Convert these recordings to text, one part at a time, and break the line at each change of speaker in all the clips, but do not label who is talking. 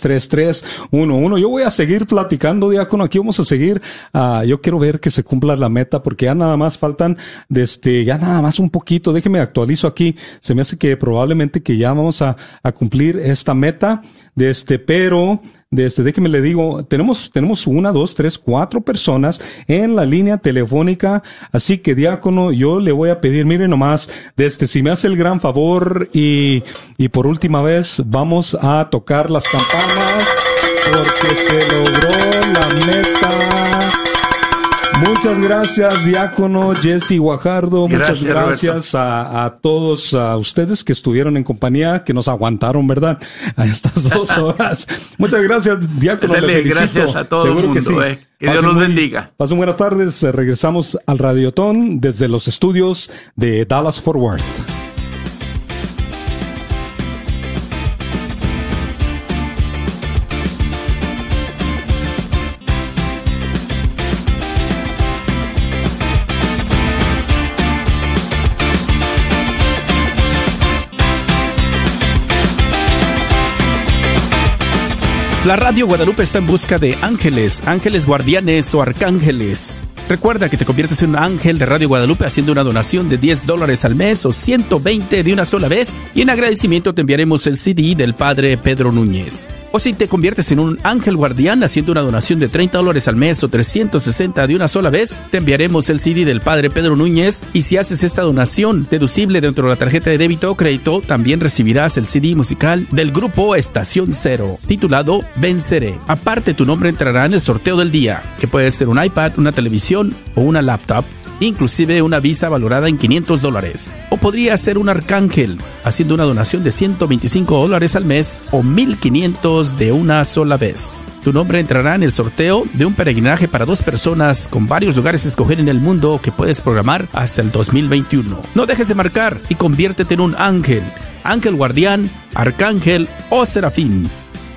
3311. Yo voy a seguir platicando, diácono. Aquí vamos a seguir. Uh, yo quiero ver que se cumpla la meta porque ya nada más faltan, este, ya nada más un poquito. Déjeme actualizo aquí. Se me hace que probablemente que ya vamos a, a cumplir esta meta. De este, pero desde de que me le digo, tenemos, tenemos una, dos, tres, cuatro personas en la línea telefónica. Así que diácono, yo le voy a pedir, mire nomás, desde si me hace el gran favor y, y por última vez vamos a tocar las campanas porque se logró la meta Muchas gracias, diácono Jesse Guajardo. Muchas gracias a, a, todos a ustedes que estuvieron en compañía, que nos aguantaron, ¿verdad? A estas dos horas. Muchas gracias, diácono.
Dele, gracias a todos. Seguro que sí. Eh. Que Dios los bendiga.
Pasen buenas tardes. Regresamos al Radiotón desde los estudios de Dallas Forward.
La Radio Guadalupe está en busca de ángeles, ángeles guardianes o arcángeles. Recuerda que te conviertes en un ángel de Radio Guadalupe haciendo una donación de 10 dólares al mes o 120 de una sola vez y en agradecimiento te enviaremos el CD del Padre Pedro Núñez. O si te conviertes en un ángel guardián haciendo una donación de 30 dólares al mes o 360 de una sola vez, te enviaremos el CD del Padre Pedro Núñez y si haces esta donación deducible dentro de la tarjeta de débito o crédito, también recibirás el CD musical del grupo Estación Cero, titulado Venceré. Aparte, tu nombre entrará en el sorteo del día, que puede ser un iPad, una televisión o una laptop inclusive una visa valorada en 500 dólares. O podría ser un arcángel, haciendo una donación de 125 dólares al mes o 1500 de una sola vez. Tu nombre entrará en el sorteo de un peregrinaje para dos personas con varios lugares a escoger en el mundo que puedes programar hasta el 2021. No dejes de marcar y conviértete en un ángel, ángel guardián, arcángel o serafín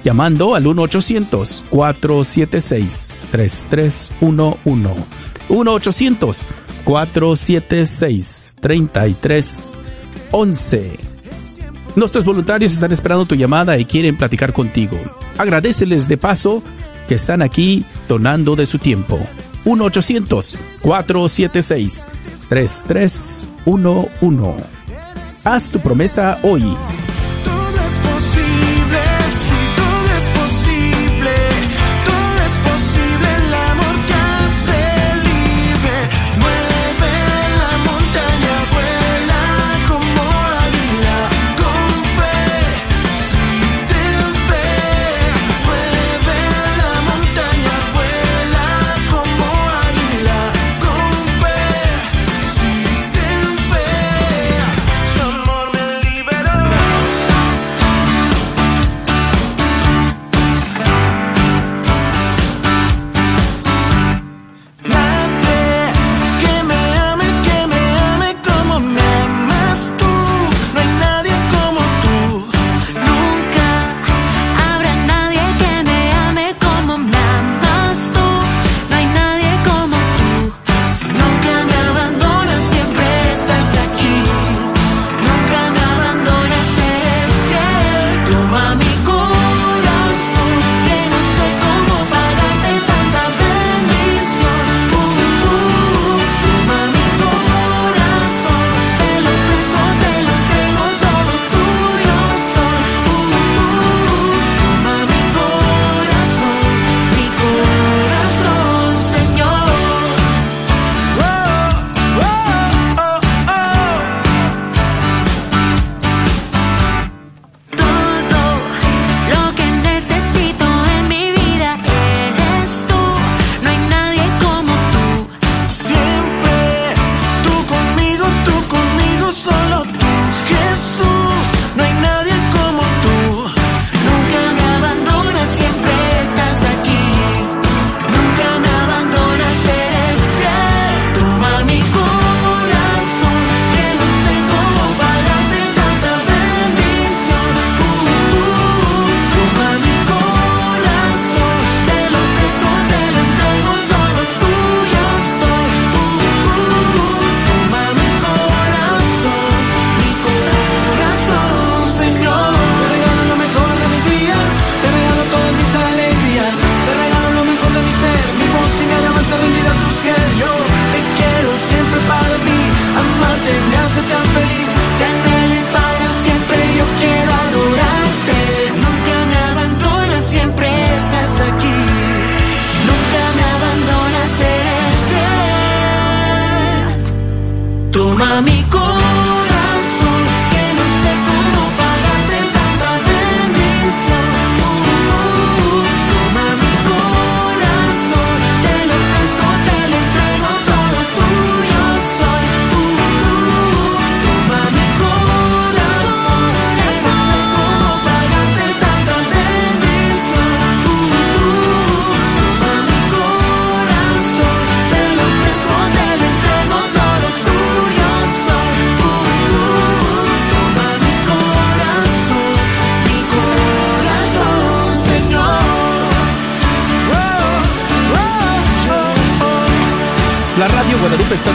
llamando al 1-800-476-3311. 1-800 476-3311. Nuestros voluntarios están esperando tu llamada y quieren platicar contigo. Agradeceles de paso que están aquí donando de su tiempo. 1-800-476-3311. Haz tu promesa hoy.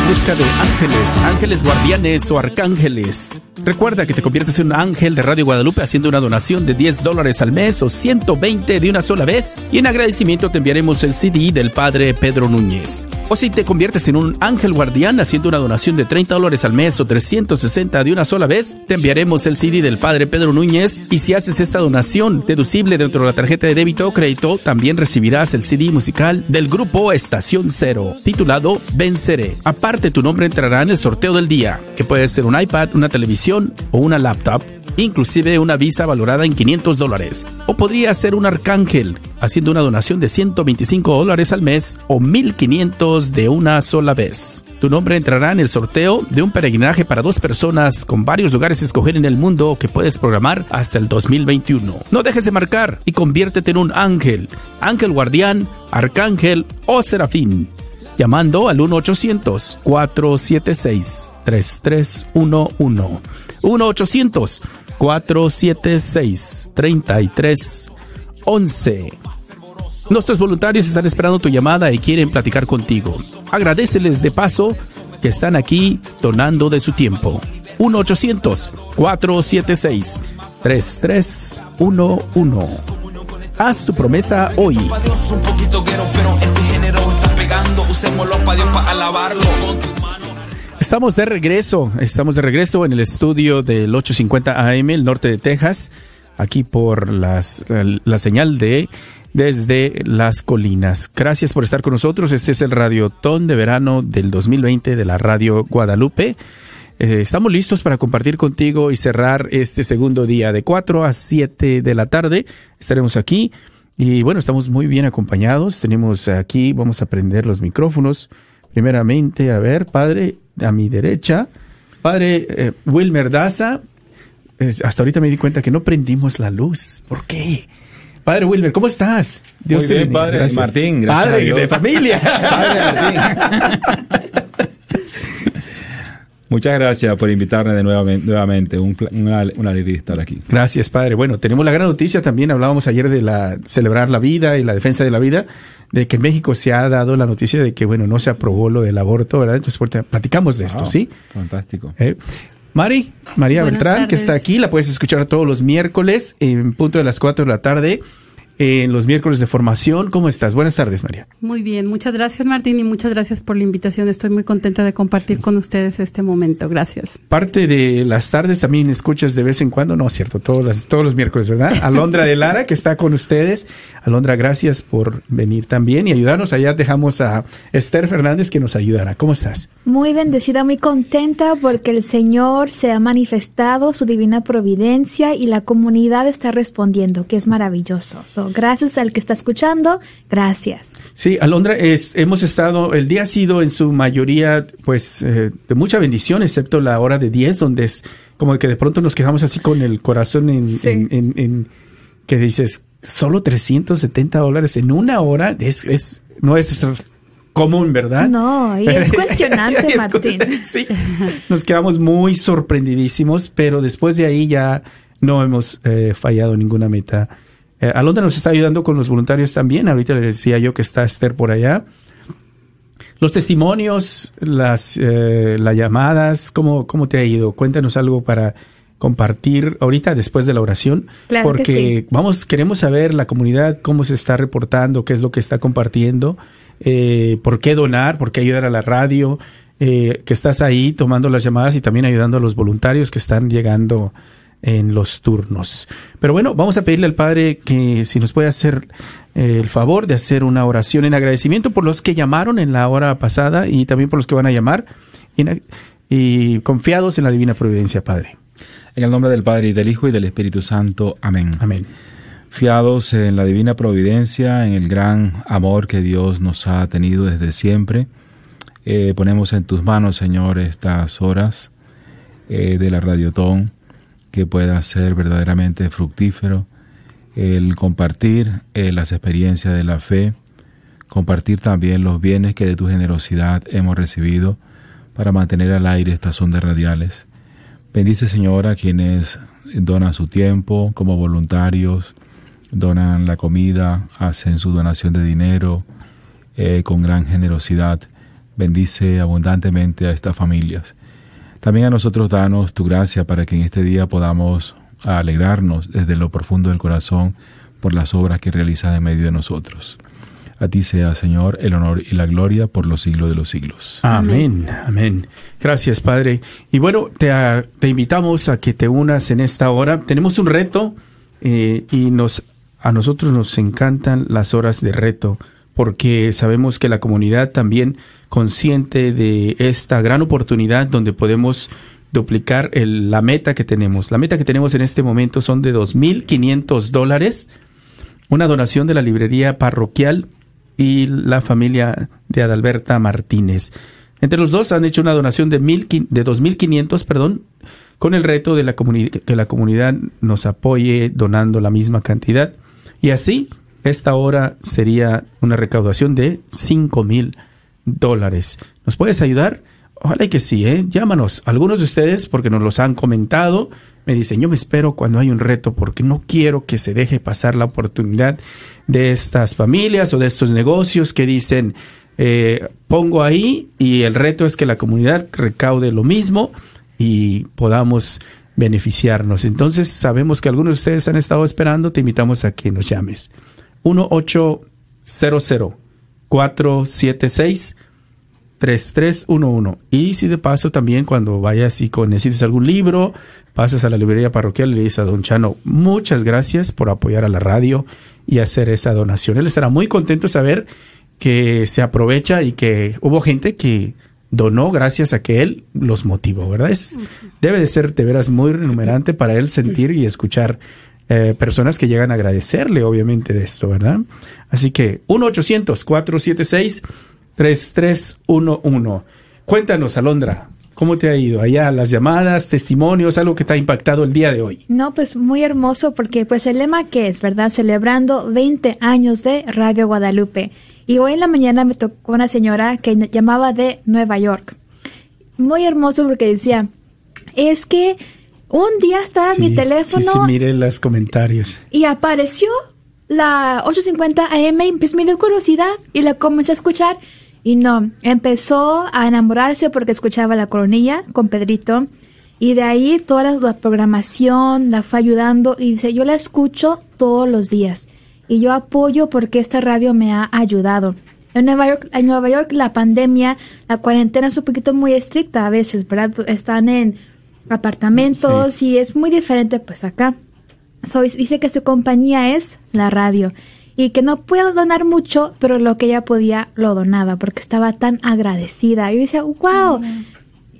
Busca de ángeles, ángeles guardianes o arcángeles. Recuerda que te conviertes en un ángel de Radio Guadalupe haciendo una donación de 10 dólares al mes o 120 de una sola vez y en agradecimiento te enviaremos el CD del Padre Pedro Núñez. O si te conviertes en un ángel guardián haciendo una donación de 30 dólares al mes o 360 de una sola vez, te enviaremos el CD del Padre Pedro Núñez y si haces esta donación deducible dentro de la tarjeta de débito o crédito, también recibirás el CD musical del grupo Estación Cero, titulado Venceré. Aparte, tu nombre entrará en el sorteo del día, que puede ser un iPad, una televisión o una laptop, inclusive una visa valorada en 500 dólares. O podría ser un arcángel, haciendo una donación de 125 dólares al mes o 1500 de una sola vez. Tu nombre entrará en el sorteo de un peregrinaje para dos personas con varios lugares a escoger en el mundo que puedes programar hasta el 2021. No dejes de marcar y conviértete en un ángel, ángel guardián, arcángel o serafín llamando al 1-800-476-3311. 1-800-476-3311. Nuestros voluntarios están esperando tu llamada y quieren platicar contigo. Agradeceles de paso que están aquí donando de su tiempo. 1-800-476-3311. Haz tu promesa hoy. Estamos de regreso, estamos de regreso en el estudio del 850 AM, el norte de Texas, aquí por las, la, señal de desde las colinas. Gracias por estar con nosotros. Este es el Radiotón de verano del 2020 de la Radio Guadalupe. Eh, estamos listos para compartir contigo y cerrar este segundo día de 4 a 7 de la tarde. Estaremos aquí y bueno, estamos muy bien acompañados. Tenemos aquí, vamos a prender los micrófonos. Primeramente, a ver, padre, a mi derecha, padre eh, Wilmer Daza. hasta ahorita me di cuenta que no prendimos la luz. ¿Por qué? Padre Wilmer, ¿cómo estás?
Dios Muy bien, padre Martín, gracias.
Padre de familia. padre
Martín. Muchas gracias por invitarme de nuevamente, nuevamente. Un, una, alegría estar aquí.
Gracias, padre. Bueno, tenemos la gran noticia también. Hablábamos ayer de la celebrar la vida y la defensa de la vida, de que en México se ha dado la noticia de que, bueno, no se aprobó lo del aborto, ¿verdad? Entonces, platicamos de esto, ¿sí?
Fantástico.
Eh, Mari, María Beltrán, que está aquí, la puedes escuchar todos los miércoles en punto de las 4 de la tarde en los miércoles de formación. ¿Cómo estás? Buenas tardes, María.
Muy bien, muchas gracias, Martín, y muchas gracias por la invitación. Estoy muy contenta de compartir con ustedes este momento. Gracias.
Parte de las tardes también escuchas de vez en cuando, no es cierto, todos, todos los miércoles, ¿verdad? Alondra de Lara, que está con ustedes. Alondra, gracias por venir también y ayudarnos. Allá dejamos a Esther Fernández que nos ayudará. ¿Cómo estás?
Muy bendecida, muy contenta porque el Señor se ha manifestado, su divina providencia y la comunidad está respondiendo, que es maravilloso gracias al que está escuchando, gracias.
Sí, Alondra, hemos estado, el día ha sido en su mayoría, pues, eh, de mucha bendición, excepto la hora de 10, donde es como que de pronto nos quedamos así con el corazón en, en, que dices, solo 370 dólares en una hora, es, es no es común, ¿verdad?
No, y es cuestionante, Martín.
sí, nos quedamos muy sorprendidísimos, pero después de ahí ya no hemos eh, fallado ninguna meta eh, Alondra nos está ayudando con los voluntarios también. Ahorita le decía yo que está Esther por allá. Los testimonios, las, eh, las llamadas, ¿cómo, ¿cómo te ha ido? Cuéntanos algo para compartir ahorita después de la oración. porque vamos, queremos saber la comunidad cómo se está reportando, qué es lo que está compartiendo, eh, por qué donar, por qué ayudar a la radio, que estás ahí tomando las llamadas y también ayudando a los voluntarios que están llegando en los turnos. Pero bueno, vamos a pedirle al Padre que si nos puede hacer eh, el favor de hacer una oración en agradecimiento por los que llamaron en la hora pasada y también por los que van a llamar. y confiados en la divina providencia, Padre.
En el nombre del Padre y del Hijo y del Espíritu Santo. Amén.
Amén.
Fiados en la divina providencia, en el gran amor que Dios nos ha tenido desde siempre, eh, ponemos en tus manos, Señor, estas horas eh, de la radiotón, que pueda ser verdaderamente fructífero el compartir eh, las experiencias de la fe, compartir también los bienes que de tu generosidad hemos recibido para mantener al aire estas ondas radiales. Bendice, Señor, a quienes donan su tiempo como voluntarios, donan la comida, hacen su donación de dinero eh, con gran generosidad. Bendice abundantemente a estas familias. También a nosotros danos tu gracia para que en este día podamos alegrarnos desde lo profundo del corazón por las obras que realizas en medio de nosotros. A ti sea, Señor, el honor y la gloria por los siglos de los siglos.
Amén, amén. Gracias, Padre. Y bueno, te, te invitamos a que te unas en esta hora. Tenemos un reto eh, y nos, a nosotros nos encantan las horas de reto porque sabemos que la comunidad también consciente de esta gran oportunidad donde podemos duplicar el, la meta que tenemos. La meta que tenemos en este momento son de 2.500 dólares, una donación de la librería parroquial y la familia de Adalberta Martínez. Entre los dos han hecho una donación de, mil, de 2.500, perdón, con el reto de la que la comunidad nos apoye donando la misma cantidad. Y así, esta hora sería una recaudación de $5,000 dólares. ¿Nos puedes ayudar? Ojalá que sí, ¿eh? Llámanos. Algunos de ustedes, porque nos los han comentado, me dicen, yo me espero cuando hay un reto porque no quiero que se deje pasar la oportunidad de estas familias o de estos negocios que dicen, eh, pongo ahí y el reto es que la comunidad recaude lo mismo y podamos beneficiarnos. Entonces sabemos que algunos de ustedes han estado esperando, te invitamos a que nos llames. 1800 476 3311. Y si de paso también cuando vayas y necesites algún libro, pasas a la librería parroquial y le dices a Don Chano, muchas gracias por apoyar a la radio y hacer esa donación. Él estará muy contento de saber que se aprovecha y que hubo gente que donó gracias a que él los motivó, ¿verdad? Es, debe de ser de veras muy renumerante para él sentir y escuchar eh, personas que llegan a agradecerle, obviamente, de esto, ¿verdad? Así que 1-800-476 3311. Cuéntanos, Alondra, ¿cómo te ha ido allá? Las llamadas, testimonios, algo que te ha impactado el día de hoy.
No, pues muy hermoso porque pues el lema que es, ¿verdad? Celebrando 20 años de Radio Guadalupe. Y hoy en la mañana me tocó una señora que llamaba de Nueva York. Muy hermoso porque decía, es que un día estaba en mi teléfono. Sí,
sí, mire los comentarios.
Y apareció la 850 AM y pues me dio curiosidad y la comencé a escuchar y no, empezó a enamorarse porque escuchaba la coronilla con Pedrito. Y de ahí toda la, programación la fue ayudando y dice, yo la escucho todos los días. Y yo apoyo porque esta radio me ha ayudado. En Nueva York, en Nueva York la pandemia, la cuarentena es un poquito muy estricta a veces, ¿verdad? Están en apartamentos y es muy diferente pues acá. dice que su compañía es la radio y que no puedo donar mucho, pero lo que ella podía lo donaba porque estaba tan agradecida. Y yo decía, wow,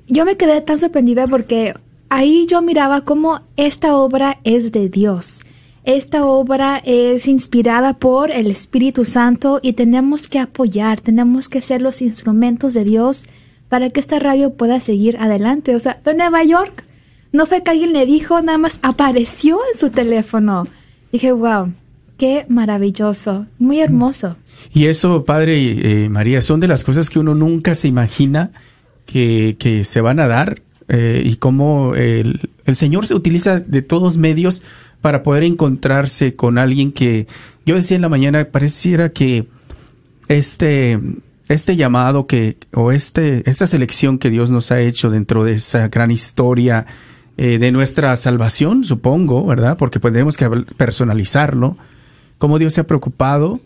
yo me quedé tan sorprendida porque ahí yo miraba cómo esta obra es de Dios. Esta obra es inspirada por el Espíritu Santo y tenemos que apoyar, tenemos que ser los instrumentos de Dios para que esta radio pueda seguir adelante. O sea, de Nueva York, no fue que alguien le dijo, nada más apareció en su teléfono. Dije, wow, Qué maravilloso, muy hermoso.
Y eso, Padre eh, María, son de las cosas que uno nunca se imagina que, se van a dar eh, y cómo el, Señor se utiliza de todos medios para poder encontrarse con alguien que, yo decía en la mañana, pareciera que este, este llamado que, o este, esta selección que Dios nos ha hecho dentro de esa gran historia eh, de nuestra salvación, supongo, ¿verdad? Porque podemos que personalizarlo cómo Dios se ha preocupado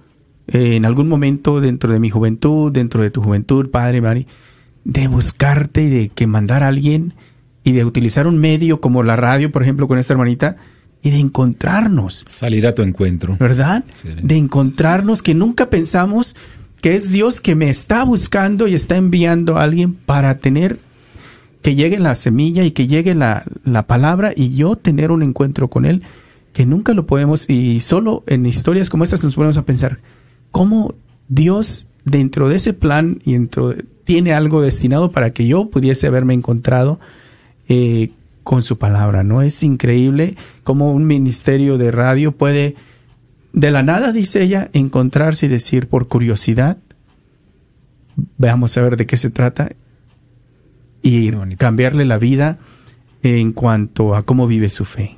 eh, en algún momento dentro de mi juventud, dentro de tu juventud, Padre, Mari, de buscarte y de que mandar a alguien y de utilizar un medio como la radio, por ejemplo, con esta hermanita, y de encontrarnos.
Salir a tu encuentro.
¿Verdad? De encontrarnos que nunca pensamos que es Dios que me está buscando y está enviando a alguien para tener que llegue la semilla y que llegue la, la palabra y yo tener un encuentro con Él que nunca lo podemos y solo en historias como estas nos ponemos a pensar cómo Dios dentro de ese plan y dentro tiene algo destinado para que yo pudiese haberme encontrado eh, con su palabra, ¿no? Es increíble cómo un ministerio de radio puede, de la nada, dice ella, encontrarse y decir por curiosidad, veamos a ver de qué se trata y cambiarle la vida en cuanto a cómo vive su fe.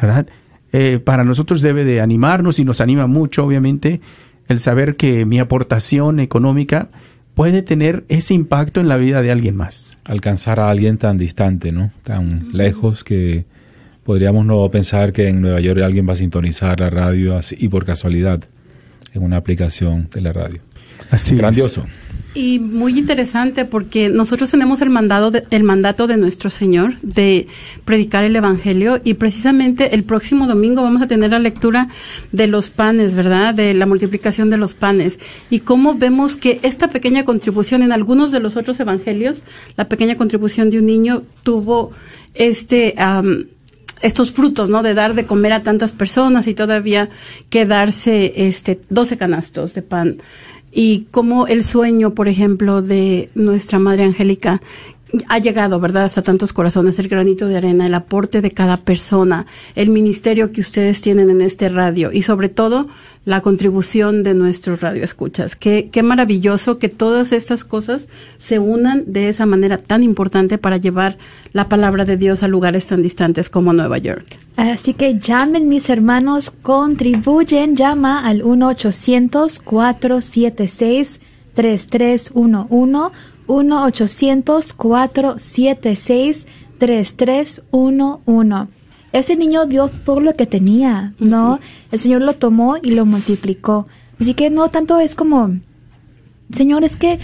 ¿Verdad? Eh, para nosotros debe de animarnos y nos anima mucho, obviamente, el saber que mi aportación económica puede tener ese impacto en la vida de alguien más.
Alcanzar a alguien tan distante, ¿no? Tan lejos que podríamos no pensar que en Nueva York alguien va a sintonizar la radio así, y por casualidad en una aplicación de la radio.
Así
Grandioso.
Y muy interesante porque nosotros tenemos el mandado de, el mandato de nuestro Señor de predicar el evangelio y precisamente el próximo domingo vamos a tener la lectura de los panes, ¿verdad? De la multiplicación de los panes y cómo vemos que esta pequeña contribución en algunos de los otros evangelios, la pequeña contribución de un niño tuvo este estos frutos, ¿no? De dar de comer a tantas personas y todavía quedarse este 12 canastos de pan y como el sueño, por ejemplo, de nuestra Madre Angélica ha llegado, ¿verdad?, hasta tantos corazones, el granito de arena, el aporte de cada persona, el ministerio que ustedes tienen en este radio y sobre todo la contribución de nuestros radioescuchas. Qué, qué maravilloso que todas estas cosas se unan de esa manera tan importante para llevar la palabra de Dios a lugares tan distantes como Nueva York.
Así que llamen mis hermanos, contribuyen, llama al 1-800-476-3311, 1-800-476-3311. Ese niño dio todo lo que tenía, ¿no? El Señor lo tomó y lo multiplicó. Así que no tanto es como, Señor, es que,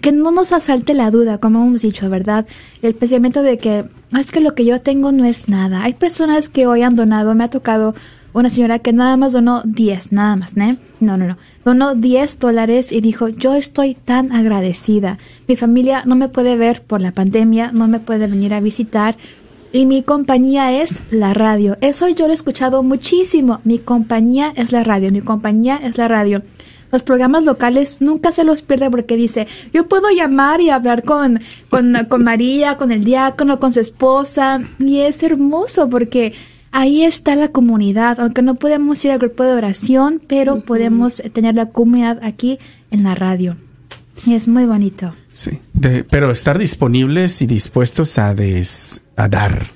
que no nos asalte la duda, como hemos dicho, ¿verdad? El pensamiento de que es que lo que yo tengo no es nada. Hay personas que hoy han donado, me ha tocado una señora que nada más donó 10, nada más, ¿no? No, no, no. Donó 10 dólares y dijo, yo estoy tan agradecida. Mi familia no me puede ver por la pandemia, no me puede venir a visitar, y mi compañía es la radio. Eso yo lo he escuchado muchísimo. Mi compañía es la radio, mi compañía es la radio. Los programas locales nunca se los pierde porque dice, yo puedo llamar y hablar con, con, con María, con el diácono, con su esposa. Y es hermoso porque ahí está la comunidad, aunque no podemos ir al grupo de oración, pero podemos tener la comunidad aquí en la radio. Y es muy bonito.
Sí, pero estar disponibles y dispuestos a, a dar.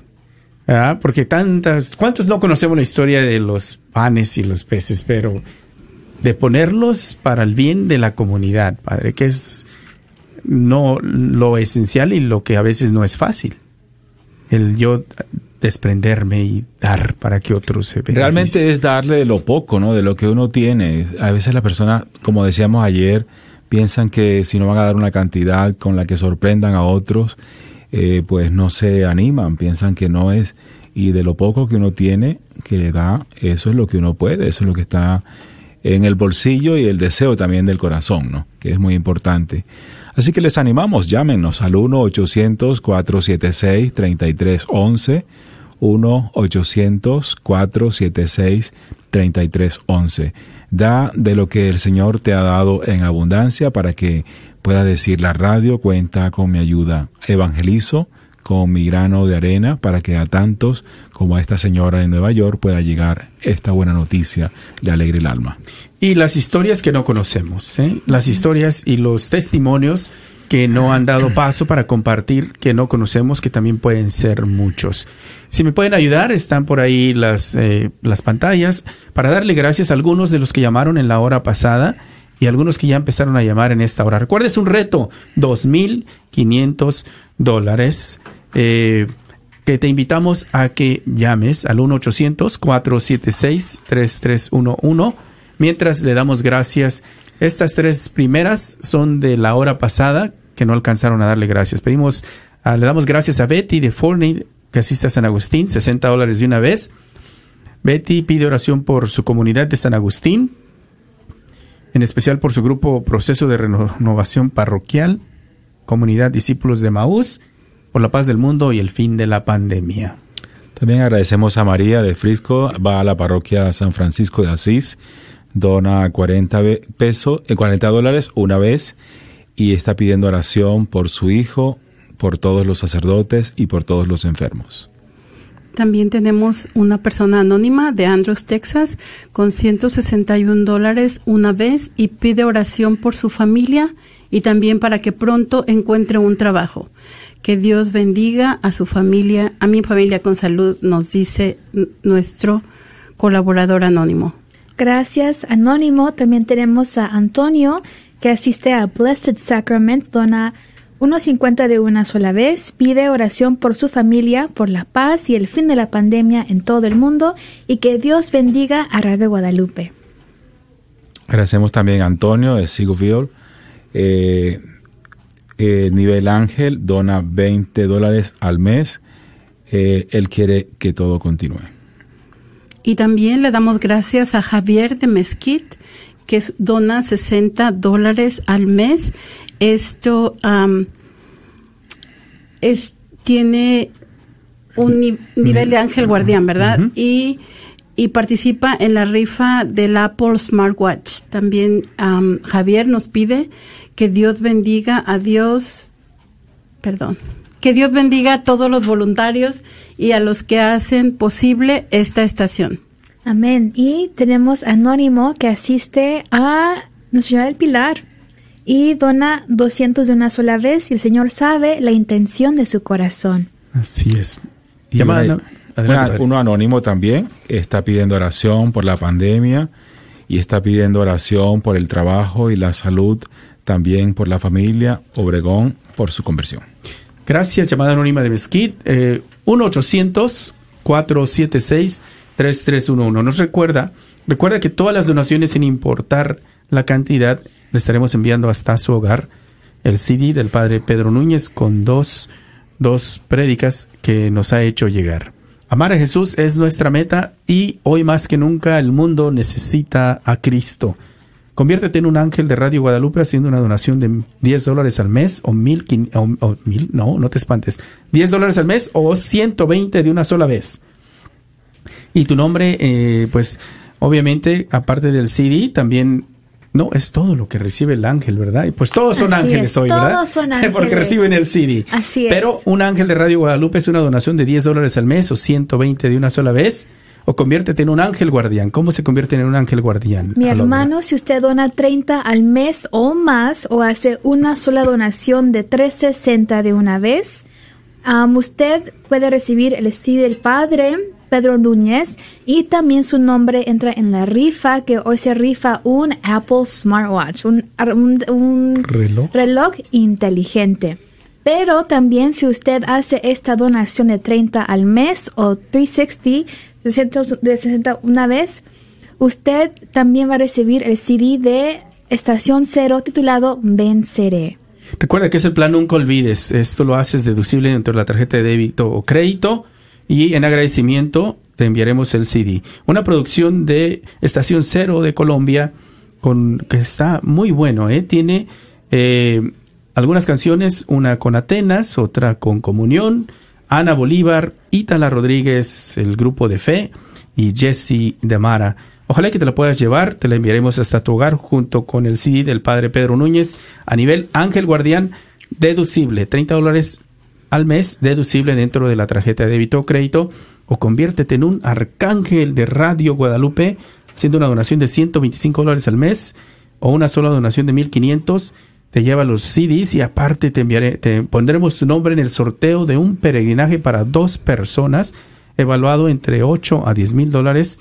Porque tantas, ¿cuántos no conocemos la historia de los panes y los peces? Pero de ponerlos para el bien de la comunidad, Padre, que es no lo esencial y lo que a veces no es fácil. El yo desprenderme y dar para que otros se
vean. Realmente es darle de lo poco, ¿no? De lo que uno tiene. A veces la persona, como decíamos ayer, piensan que si no van a dar una cantidad con la que sorprendan a otros, eh, pues no se animan, piensan que no es, y de lo poco que uno tiene, que da, eso es lo que uno puede, eso es lo que está en el bolsillo y el deseo también del corazón, ¿no? que es muy importante. Así que les animamos, llámenos al 1-800-476-3311, 1-800-476-3311 da de lo que el Señor te ha dado en abundancia para que pueda decir la radio cuenta con mi ayuda. Evangelizo con mi grano de arena para que a tantos como a esta señora de Nueva York pueda llegar esta buena noticia, le alegre el alma.
Y las historias que no conocemos, ¿eh? las historias y los testimonios que no han dado paso para compartir, que no conocemos, que también pueden ser muchos. Si me pueden ayudar, están por ahí las, eh, las pantallas para darle gracias a algunos de los que llamaron en la hora pasada y algunos que ya empezaron a llamar en esta hora. Recuerda, es un reto, 2.500 dólares. Eh, que te invitamos a que llames al 1-800-476-3311 mientras le damos gracias. Estas tres primeras son de la hora pasada que no alcanzaron a darle gracias. Pedimos, ah, le damos gracias a Betty de Forney que asiste a San Agustín, 60 dólares de una vez. Betty pide oración por su comunidad de San Agustín, en especial por su grupo Proceso de Renovación Parroquial, Comunidad Discípulos de Maús por la paz del mundo y el fin de la pandemia.
También agradecemos a María de Frisco, va a la parroquia San Francisco de Asís, dona 40 pesos, 40 eh, dólares una vez y está pidiendo oración por su hijo, por todos los sacerdotes y por todos los enfermos.
También tenemos una persona anónima de Andrews, Texas, con 161 dólares una vez y pide oración por su familia y también para que pronto encuentre un trabajo. Que Dios bendiga a su familia, a mi familia con salud, nos dice nuestro colaborador anónimo.
Gracias, Anónimo. También tenemos a Antonio, que asiste a Blessed Sacrament, dona 1.50 de una sola vez, pide oración por su familia, por la paz y el fin de la pandemia en todo el mundo y que Dios bendiga a Radio Guadalupe.
Agradecemos también a Antonio de Sigofield. Eh, eh, nivel Ángel dona 20 dólares al mes. Eh, él quiere que todo continúe.
Y también le damos gracias a Javier de Mesquite, que dona 60 dólares al mes esto es, tiene un nivel de ángel guardián, ¿verdad? y, y, participa en la rifa del Apple Smartwatch. También Javier nos pide que Dios bendiga a Dios, perdón, que Dios bendiga a todos los voluntarios y a los que hacen posible esta estación.
Amén. Y tenemos Anónimo que asiste a Nuestra Señora del Pilar y dona 200 de una sola vez y el Señor sabe la intención de su corazón.
Así es.
Y uno anónimo también está pidiendo oración por la pandemia y está pidiendo oración por el trabajo y la salud, también por la familia Obregón, por su conversión.
Gracias, llamada anónima de Mesquite, eh, 1-800-476-3311. Nos recuerda, recuerda que todas las donaciones sin importar la cantidad le estaremos enviando hasta su hogar el CD del Padre Pedro Núñez con dos, dos prédicas que nos ha hecho llegar. Amar a Jesús es nuestra meta y hoy más que nunca el mundo necesita a Cristo. Conviértete en un ángel de Radio Guadalupe haciendo una donación de 10 dólares al mes o mil, o, mil, no, no te espantes, 10 dólares al mes o 120 de una sola vez. Y tu nombre, eh, pues obviamente, aparte del CD, también no, es todo lo que recibe el ángel, ¿verdad? Y pues todos son ángeles hoy, ¿verdad?
Todos son ángeles.
Porque reciben el CD.
Así es.
Pero un ángel de Radio Guadalupe es una donación de 10 dólares al mes o 120 de una sola vez. O conviértete en un ángel guardián. ¿Cómo se convierte en un ángel guardián?
Mi hermano, si usted dona 30 al mes o más o hace una sola donación de 360 de una vez, usted puede recibir el CD del Padre, Pedro Núñez y también su nombre entra en la rifa que hoy se rifa un Apple Smartwatch, un, reloj. inteligente. Pero también si usted hace esta donación de 30 al mes o 360 de 60 una vez, usted también va a recibir el CD de Estación Cero titulado Venceré.
Recuerda que es el plan Nunca Olvides. Esto lo haces deducible dentro de la tarjeta de débito o crédito y en agradecimiento te enviaremos el CD. Una producción de Estación Cero de Colombia con, que está muy bueno. ¿eh? Tiene eh, algunas canciones, una con Atenas, otra con Comunión, Ana Bolívar, Ítala Rodríguez, el grupo de Fe y Jesse de Mara. Ojalá que te la puedas llevar, te la enviaremos hasta tu hogar junto con el CD del Padre Pedro Núñez a nivel Ángel Guardián deducible, 30 dólares al mes deducible dentro de la tarjeta de débito o crédito o conviértete en un arcángel de Radio Guadalupe haciendo una donación de 125 dólares al mes o una sola donación de 1500 te lleva los CDs y aparte te enviaré, te pondremos tu nombre en el sorteo de un peregrinaje para dos personas evaluado entre 8 a 10 mil dólares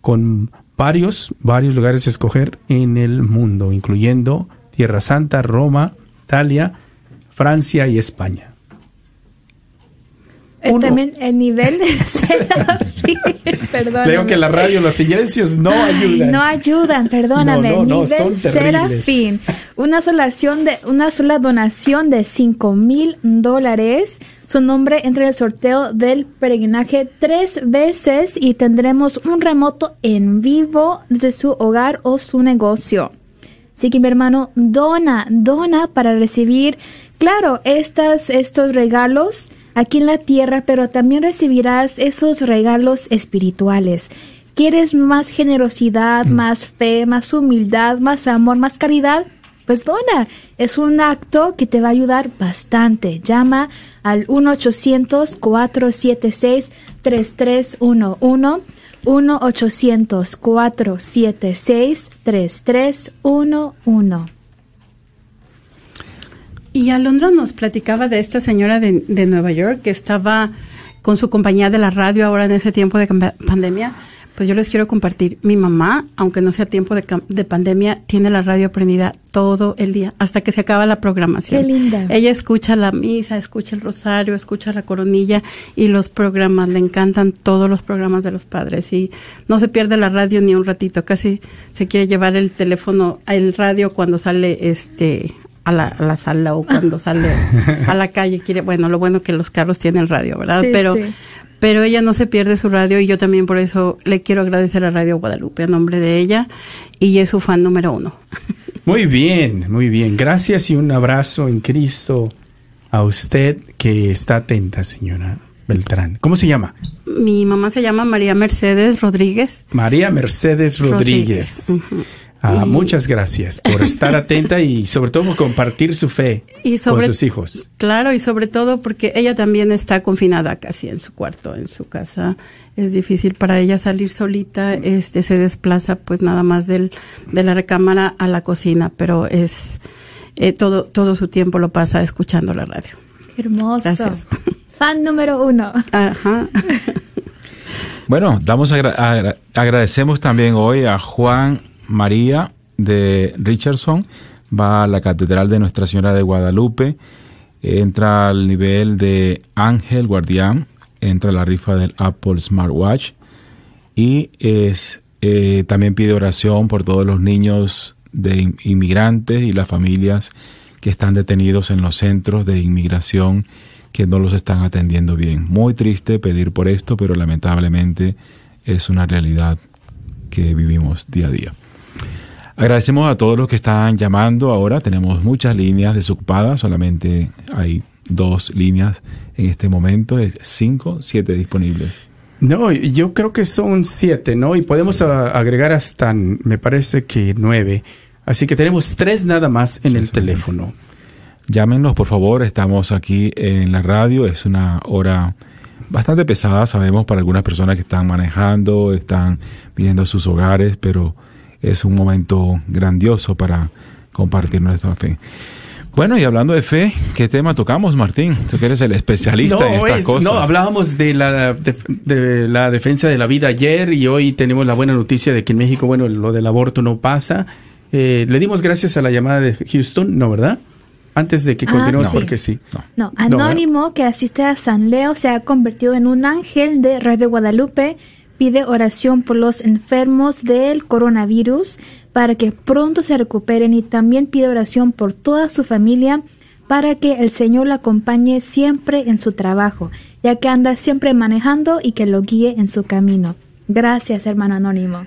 con varios, varios lugares a escoger en el mundo, incluyendo Tierra Santa, Roma, Italia, Francia y España.
También el nivel de serafín, perdóname.
Leo que la radio los silencios no ayudan.
No ayudan, perdóname. No, no, nivel serafín. Una, solación de, una sola donación de 5 mil dólares. Su nombre entra en el sorteo del peregrinaje tres veces y tendremos un remoto en vivo desde su hogar o su negocio. Así que mi hermano, dona, dona para recibir, claro, estas, estos regalos aquí en la tierra, pero también recibirás esos regalos espirituales. ¿Quieres más generosidad, mm. más fe, más humildad, más amor, más caridad? Pues dona. Es un acto que te va a ayudar bastante. Llama al 1-800-476-3311. 1-800-476-3311.
Y Alondra nos platicaba de esta señora de, de, Nueva York que estaba con su compañía de la radio ahora en ese tiempo de pandemia pues yo les quiero compartir. Mi mamá, aunque no sea tiempo de, pandemia, tiene la radio prendida todo el día, hasta que se acaba la programación.
Qué linda.
Ella escucha la misa, escucha el rosario, escucha la coronilla y los programas. Le encantan todos los programas de los padres y no se pierde la radio ni un ratito. Casi se quiere llevar el teléfono, el radio cuando sale este a la, sala o cuando sale a la calle quiere bueno lo bueno que los carros tienen radio verdad pero pero ella no se pierde su radio y yo también por eso le quiero agradecer a Radio Guadalupe a nombre de ella y es su fan número uno.
Muy bien, muy bien. Gracias y un abrazo en Cristo a usted que está atenta, señora Beltrán. ¿Cómo se llama?
Mi mamá se llama María Mercedes Rodríguez.
María Mercedes Rodríguez. Ah, muchas gracias por estar atenta y sobre todo por compartir su fe con sus hijos.
Claro, y sobre todo porque ella también está confinada casi en su cuarto, en su casa. Es difícil para ella salir solita, este se desplaza pues nada más del, de la recámara a la cocina, pero es eh, todo, todo su tiempo lo pasa escuchando la radio.
Hermoso. Gracias. Fan número uno. Ajá.
Bueno, damos agradecemos también hoy a Juan María de Richardson va a la Catedral de Nuestra Señora de Guadalupe, entra al nivel de Ángel Guardián, entra a la rifa del Apple Smartwatch y eh, también pide oración por todos los niños de inmigrantes y las familias que están detenidos en los centros de inmigración que no los están atendiendo bien. Muy triste pedir por esto, pero lamentablemente es una realidad que vivimos día a día. Agradecemos a todos los que están llamando ahora. Tenemos muchas líneas desocupadas, solamente hay dos líneas en este momento, es cinco, siete disponibles.
No, yo creo que son siete, ¿no? Y podemos agregar hasta, me parece que nueve. Así que tenemos tres nada más en el teléfono.
Llámenos, por favor. Estamos aquí en la radio. Es una hora bastante pesada, sabemos, para algunas personas que están manejando, están viniendo a sus hogares, pero es un momento grandioso para compartir nuestra fe. Bueno, y hablando de fe, ¿qué tema tocamos, Martín? Tú que eres el especialista en estas cosas.
No, hablábamos de la, de, la defensa de la vida ayer y hoy tenemos la buena noticia de que en México, bueno, lo del aborto no pasa. Eh, le dimos gracias a la llamada de Houston, ¿no, verdad? Antes de que ah, continuemos, porque sí.
No, Anónimo, que asiste a San Leo, se ha convertido en un ángel de Radio Guadalupe pide oración por los enfermos del coronavirus para que pronto se recuperen y también pide oración por toda su familia para que el Señor la acompañe siempre en su trabajo, ya que anda siempre manejando y que lo guíe en su camino. Gracias, hermano anónimo.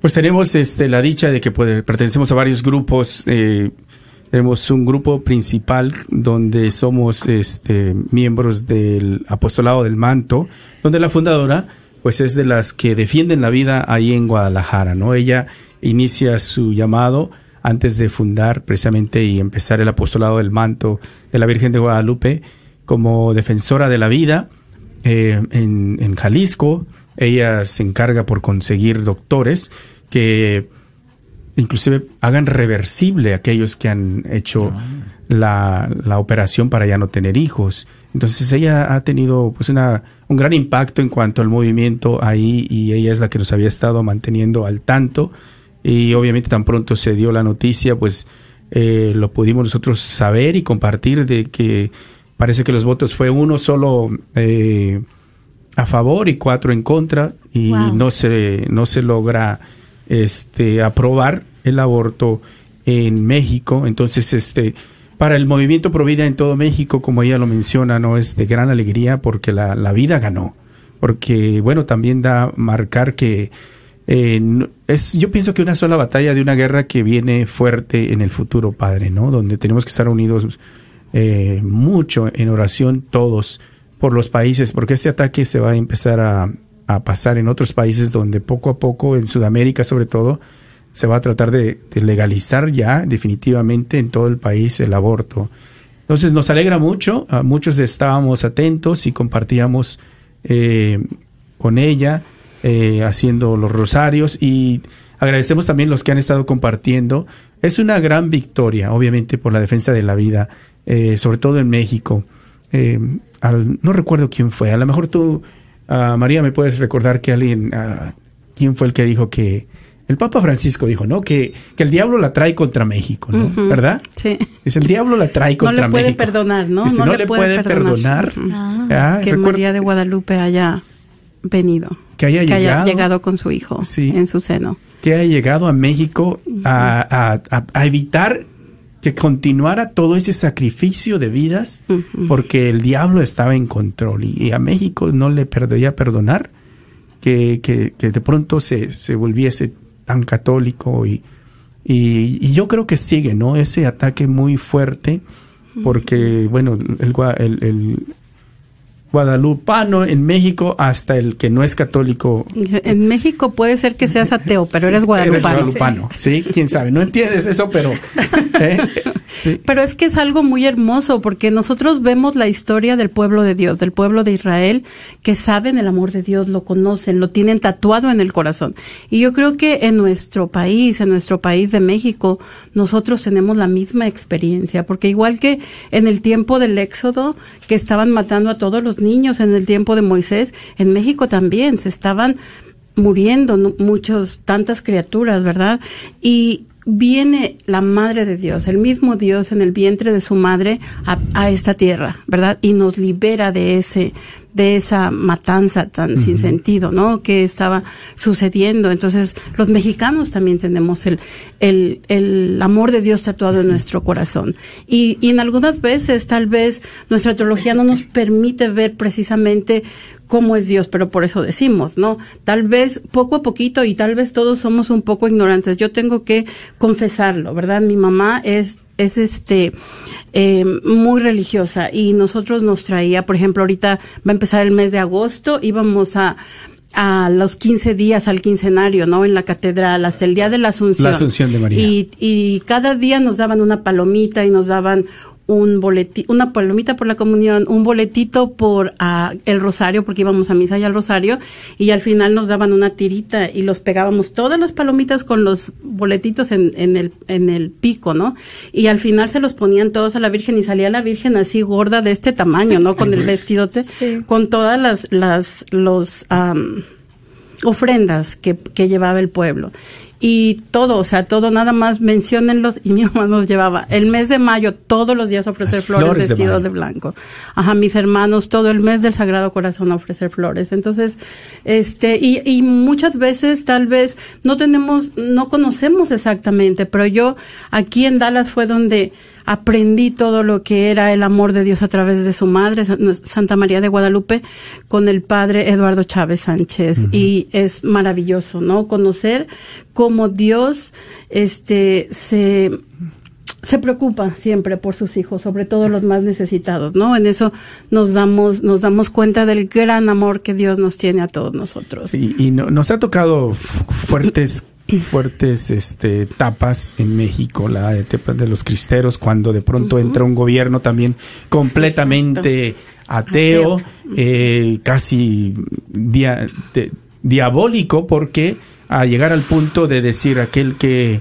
Pues tenemos este, la dicha de que pertenecemos a varios grupos. Eh, tenemos un grupo principal donde somos este, miembros del apostolado del manto, donde la fundadora pues es de las que defienden la vida ahí en Guadalajara, ¿no? Ella inicia su llamado antes de fundar precisamente y empezar el apostolado del manto de la Virgen de Guadalupe como defensora de la vida eh, en, en Jalisco. Ella se encarga por conseguir doctores que inclusive hagan reversible aquellos que han hecho ah. la, la, operación para ya no tener hijos. Entonces ella ha tenido pues una, un gran impacto en cuanto al movimiento ahí y ella es la que nos había estado manteniendo al tanto. Y obviamente tan pronto se dio la noticia pues eh, lo pudimos nosotros saber y compartir de que parece que los votos fue uno solo eh, a favor y cuatro en contra y no se no se logra este aprobar el aborto en México. Entonces este para el movimiento Provida en todo México, como ella lo menciona, no es de gran alegría porque la, vida ganó. Porque, bueno, también da marcar que eh, es, yo pienso que una sola batalla de una guerra que viene fuerte en el futuro, Padre, ¿no? Donde tenemos que estar unidos eh, mucho en oración todos por los países, porque este ataque se va a empezar a, pasar en otros países donde poco a poco, en Sudamérica sobre todo, se va a tratar de, legalizar ya definitivamente en todo el país el aborto. Entonces nos alegra mucho, muchos estábamos atentos y compartíamos eh, con ella eh, haciendo los rosarios y agradecemos también los que han estado compartiendo. Es una gran victoria, obviamente, por la defensa de la vida, eh, sobre todo en México. Eh, no recuerdo quién fue, a lo mejor tú, ah, María, me puedes recordar que alguien, ah, quién fue el que dijo que, el Papa Francisco dijo, ¿no? Que, que el diablo la trae contra México, ¿no? ¿Verdad?
Sí.
Dice, el diablo la trae contra México.
No le puede perdonar, ¿no?
no, le, puede, perdonar.
Ah, que María de Guadalupe haya venido.
Que haya,
llegado, con su hijo en su seno.
Que haya llegado a México a, evitar que continuara todo ese sacrificio de vidas porque el diablo estaba en control y, a México no le podía perdonar que, que, de pronto se, se, volviese tan católico y, y, yo creo que sigue, ¿no? Ese ataque muy fuerte porque, bueno, el, el guadalupano en México hasta el que no es católico.
En México puede ser que seas ateo, pero eres guadalupano.
Eres guadalupano, sí, quién sabe. No entiendes eso, pero ¿eh?
Pero es que es algo muy hermoso porque nosotros vemos la historia del pueblo de Dios, del pueblo de Israel, que saben el amor de Dios, lo conocen, lo tienen tatuado en el corazón. Y yo creo que en nuestro país, en nuestro país de México, nosotros tenemos la misma experiencia, porque igual que en el tiempo del Éxodo, que estaban matando a todos los niños, en el tiempo de Moisés, en México también se estaban muriendo muchos, tantas criaturas, ¿verdad? Y viene la madre de Dios, el mismo Dios en el vientre de su madre a, esta tierra, ¿verdad? Y nos libera de ese, de esa matanza tan sin sentido, ¿no? Que estaba sucediendo. Entonces, los mexicanos también tenemos el, el, el amor de Dios tatuado en nuestro corazón. Y, y en algunas veces, tal vez, nuestra teología no nos permite ver precisamente cómo es Dios, pero por eso decimos, ¿no? Tal vez poco a poquito y tal vez todos somos un poco ignorantes. Yo tengo que confesarlo, ¿verdad? Mi mamá es es este eh, muy religiosa y nosotros nos traía, por ejemplo, ahorita va a empezar el mes de agosto, íbamos a a los 15 días al quincenario, ¿no? En la catedral, hasta el día de la Asunción.
La Asunción de María.
Y, y cada día nos daban una palomita y nos daban un boletito, una palomita por la comunión, un boletito por uh, el rosario, porque íbamos a misa y al rosario, y al final nos daban una tirita y los pegábamos todas las palomitas con los boletitos en, en, el, en el pico, ¿no? Y al final se los ponían todos a la Virgen y salía la Virgen así gorda de este tamaño, ¿no? Con el vestidote, con todas las, las, los, ofrendas que, que llevaba el pueblo y todo, o sea, todo, nada más menciónenlos y mi mamá nos llevaba el mes de mayo todos los días a ofrecer flores, vestidos de, blanco. Ajá, mis hermanos todo el mes del Sagrado Corazón a ofrecer flores. Entonces, este, y, y muchas veces tal vez no tenemos, no conocemos exactamente, pero yo aquí en Dallas fue donde aprendí todo lo que era el amor de Dios a través de su madre, Santa María de Guadalupe, con el padre Eduardo Chávez Sánchez. Y es maravilloso, ¿no? Conocer cómo Dios, este, se, se preocupa siempre por sus hijos, sobre todo los más necesitados, ¿no? En eso nos damos, nos damos cuenta del gran amor que Dios nos tiene a todos nosotros.
Sí, y nos ha tocado fuertes fuertes este, etapas en México, la etapa de los cristeros, cuando de pronto entra un gobierno también completamente ateo, eh, casi diabólico, porque a llegar al punto de decir aquel que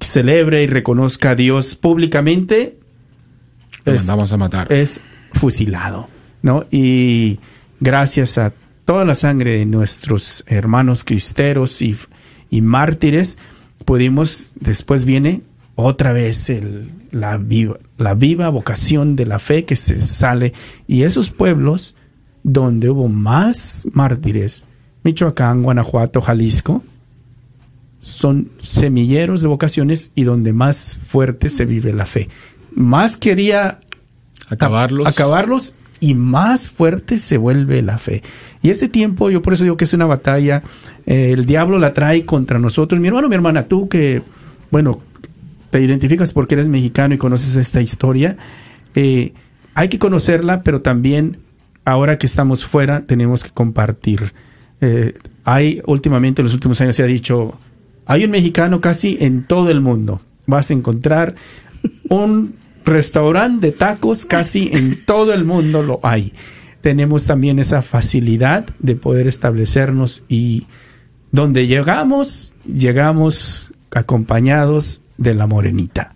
celebre y reconozca a Dios públicamente,
es, a matar.
es fusilado, ¿no? Y gracias a toda la sangre de nuestros hermanos cristeros y y mártires, pudimos, después viene otra vez el, la, viva, la viva vocación de la fe que se sale. Y esos pueblos donde hubo más mártires, Michoacán, Guanajuato, Jalisco, son semilleros de vocaciones y donde más fuerte se vive la fe. Más quería
acabarlos,
acabarlos y más fuerte se vuelve la fe. Y este tiempo, yo por eso digo que es una batalla, el diablo la trae contra nosotros. Mi hermano, mi hermana, tú que, bueno, te identificas porque eres mexicano y conoces esta historia, eh, hay que conocerla, pero también ahora que estamos fuera tenemos que compartir. Eh, hay últimamente, en los últimos años se ha dicho, hay un mexicano casi en todo el mundo. Vas a encontrar un restaurante de tacos casi en todo el mundo lo hay. Tenemos también esa facilidad de poder establecernos y donde llegamos, llegamos acompañados de la morenita.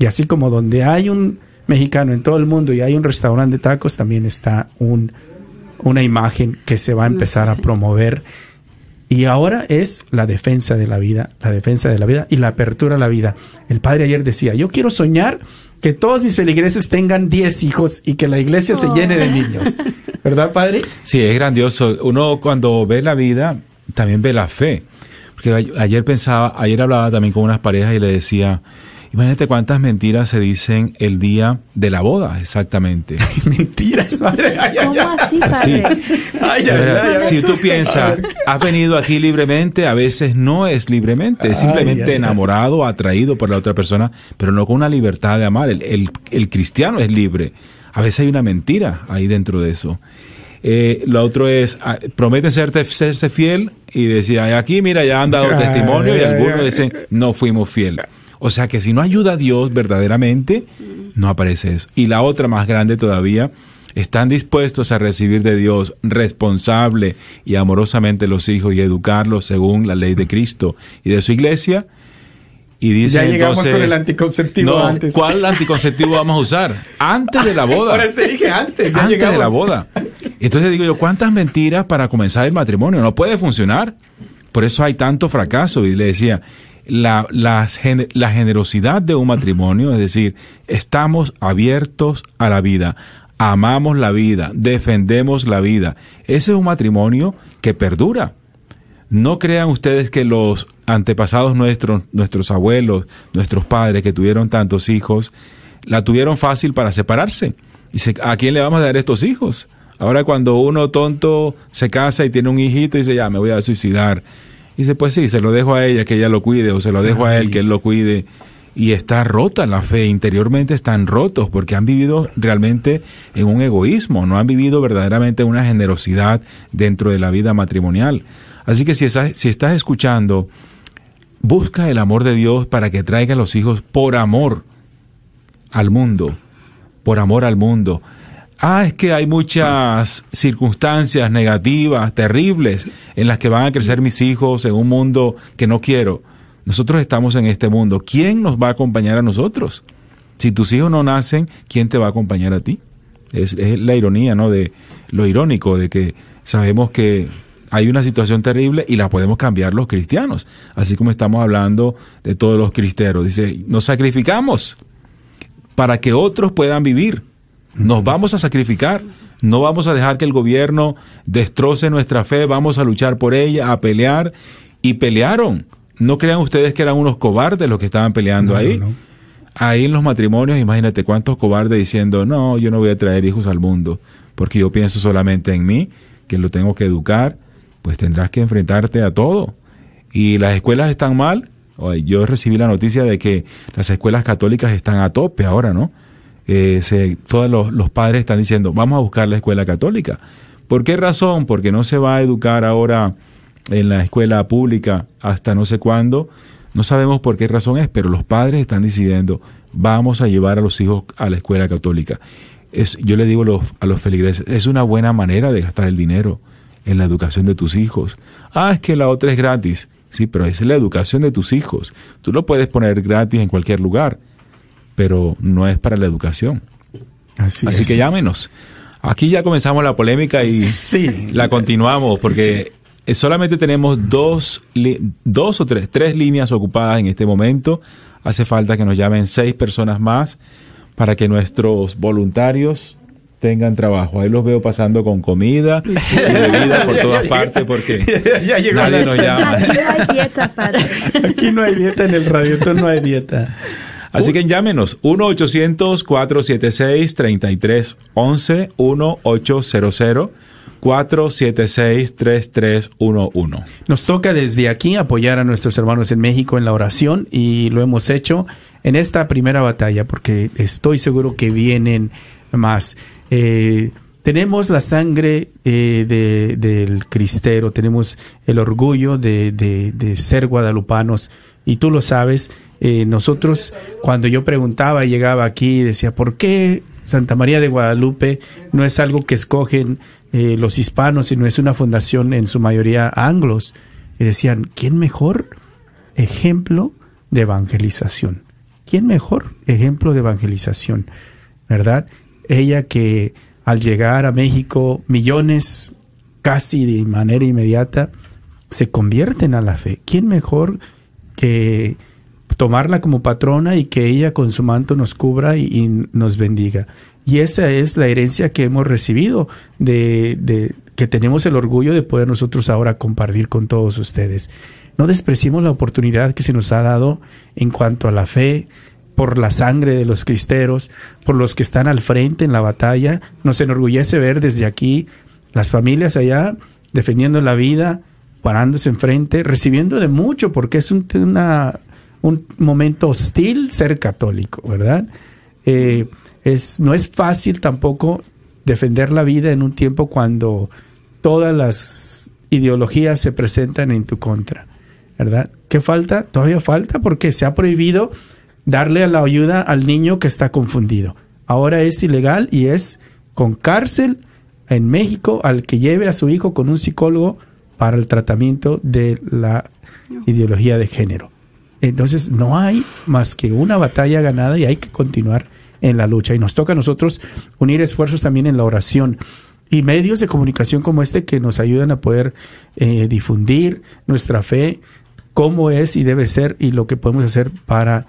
Y así como donde hay un mexicano en todo el mundo y hay un restaurante de tacos, también está un, una imagen que se va a empezar a promover. Y ahora es la defensa de la vida, la defensa de la vida y la apertura a la vida. El padre ayer decía, yo quiero soñar que todos mis feligreses tengan 10 hijos y que la iglesia se llene de oh. niños. ¿Verdad, padre?
Sí, es grandioso. Uno cuando ve la vida, también ve la fe. Porque ayer pensaba, ayer hablaba también con unas parejas y le decía, Imagínate cuántas mentiras se dicen el día de la boda, exactamente.
mentiras, madre.
¿Cómo así, padre?
si tú piensas, has venido aquí libremente, a veces no es libremente, es simplemente enamorado, atraído por la otra persona, pero no con una libertad de amar. El, el, cristiano es libre. A veces hay una mentira ahí dentro de eso. Eh, lo otro es, ah, promete serte, serse fiel y decía, aquí mira, ya han dado testimonio y algunos dicen, no fuimos fieles. O sea que si no ayuda a Dios verdaderamente, no aparece eso. Y la otra más grande todavía, están dispuestos a recibir de Dios responsable y amorosamente los hijos y educarlos según la ley de Cristo y de su iglesia. Y dice
ya llegamos con el anticonceptivo
no,
antes.
¿Cuál anticonceptivo vamos a usar? Antes de la boda.
Ahora te dije antes.
antes de la boda. Entonces digo yo, ¿cuántas mentiras para comenzar el matrimonio? No puede funcionar. Por eso hay tanto fracaso. Y le decía, la, la, la generosidad de un matrimonio, es decir, estamos abiertos a la vida, amamos la vida, defendemos la vida. Ese es un matrimonio que perdura. No crean ustedes que los antepasados nuestros, nuestros abuelos, nuestros padres que tuvieron tantos hijos, la tuvieron fácil para separarse. Dice, ¿a quién le vamos a dar estos hijos? Ahora cuando uno tonto se casa y tiene un hijito y dice, ya, me voy a suicidar dice, pues sí, se lo dejo a ella que ella lo cuide o se lo dejo a él que él lo cuide. Y está rota la fe, interiormente están rotos porque han vivido realmente en un egoísmo, no han vivido verdaderamente una generosidad dentro de la vida matrimonial. Así que si estás, si estás escuchando, busca el amor de Dios para que traiga a los hijos por amor al mundo, por amor al mundo ah, es que hay muchas circunstancias negativas, terribles, en las que van a crecer mis hijos en un mundo que no quiero. Nosotros estamos en este mundo. ¿Quién nos va a acompañar a nosotros? Si tus hijos no nacen, ¿quién te va a acompañar a ti? Es, la ironía, ¿no? De lo irónico de que sabemos que hay una situación terrible y la podemos cambiar los cristianos. Así como estamos hablando de todos los cristeros. Dice, nos sacrificamos para que otros puedan vivir. Nos vamos a sacrificar, no vamos a dejar que el gobierno destroce nuestra fe, vamos a luchar por ella, a pelear. Y pelearon. No crean ustedes que eran unos cobardes los que estaban peleando ahí. Ahí en los matrimonios, imagínate cuántos cobardes diciendo, no, yo no voy a traer hijos al mundo, porque yo pienso solamente en mí, que lo tengo que educar, pues tendrás que enfrentarte a todo. Y las escuelas están mal. Yo recibí la noticia de que las escuelas católicas están a tope ahora, ¿no? eh, todos los, padres están diciendo, vamos a buscar la escuela católica. ¿Por qué razón? Porque no se va a educar ahora en la escuela pública hasta no sé cuándo. No sabemos por qué razón es, pero los padres están decidiendo, vamos a llevar a los hijos a la escuela católica. Yo le digo a los feligreses, es una buena manera de gastar el dinero en la educación de tus hijos. Ah, es que la otra es gratis. Sí, pero es la educación de tus hijos. Tú lo puedes poner gratis en cualquier lugar pero no es para la educación. Así, que llámenos. Aquí ya comenzamos la polémica y sí. la continuamos porque solamente tenemos dos, dos o tres, tres líneas ocupadas en este momento. Hace falta que nos llamen seis personas más para que nuestros voluntarios tengan trabajo. Ahí los veo pasando con comida y bebida por todas partes porque nadie nos llama.
Aquí no hay dieta, padre.
Aquí no hay dieta en el radio, no hay dieta.
Así que llámenos 1-800-476-3311, 1-800-476-3311.
Nos toca desde aquí apoyar a nuestros hermanos en México en la oración y lo hemos hecho en esta primera batalla porque estoy seguro que vienen más. Eh, tenemos la sangre eh, de, del cristero, tenemos el orgullo de, ser guadalupanos y tú lo sabes. Eh, nosotros, cuando yo preguntaba, llegaba aquí y decía, ¿por qué Santa María de Guadalupe no es algo que escogen los hispanos, sino es una fundación en su mayoría anglos? Y decían, ¿quién mejor ejemplo de evangelización? ¿Quién mejor ejemplo de evangelización? ¿Verdad? Ella que al llegar a México millones casi de manera inmediata se convierten a la fe. ¿Quién mejor que tomarla como patrona y que ella con su manto nos cubra y, nos bendiga? Y esa es la herencia que hemos recibido, de, que tenemos el orgullo de poder nosotros ahora compartir con todos ustedes. No despreciemos la oportunidad que se nos ha dado en cuanto a la fe, por la sangre de los cristeros, por los que están al frente en la batalla. Nos enorgullece ver desde aquí las familias allá defendiendo la vida, parándose enfrente, recibiendo de mucho, porque es un, un momento hostil ser católico, ¿verdad? Eh, es, no es fácil tampoco defender la vida en un tiempo cuando todas las ideologías se presentan en tu contra, ¿verdad? ¿Qué falta? Todavía falta porque se ha prohibido darle la ayuda al niño que está confundido. Ahora es ilegal y es con cárcel en México al que lleve a su hijo con un psicólogo para el tratamiento de la ideología de género. Entonces no hay más que una batalla ganada y hay que continuar en la lucha. Y nos toca a nosotros unir esfuerzos también en la oración y medios de comunicación como este que nos ayudan a poder eh, difundir nuestra fe, cómo es y debe ser y lo que podemos hacer para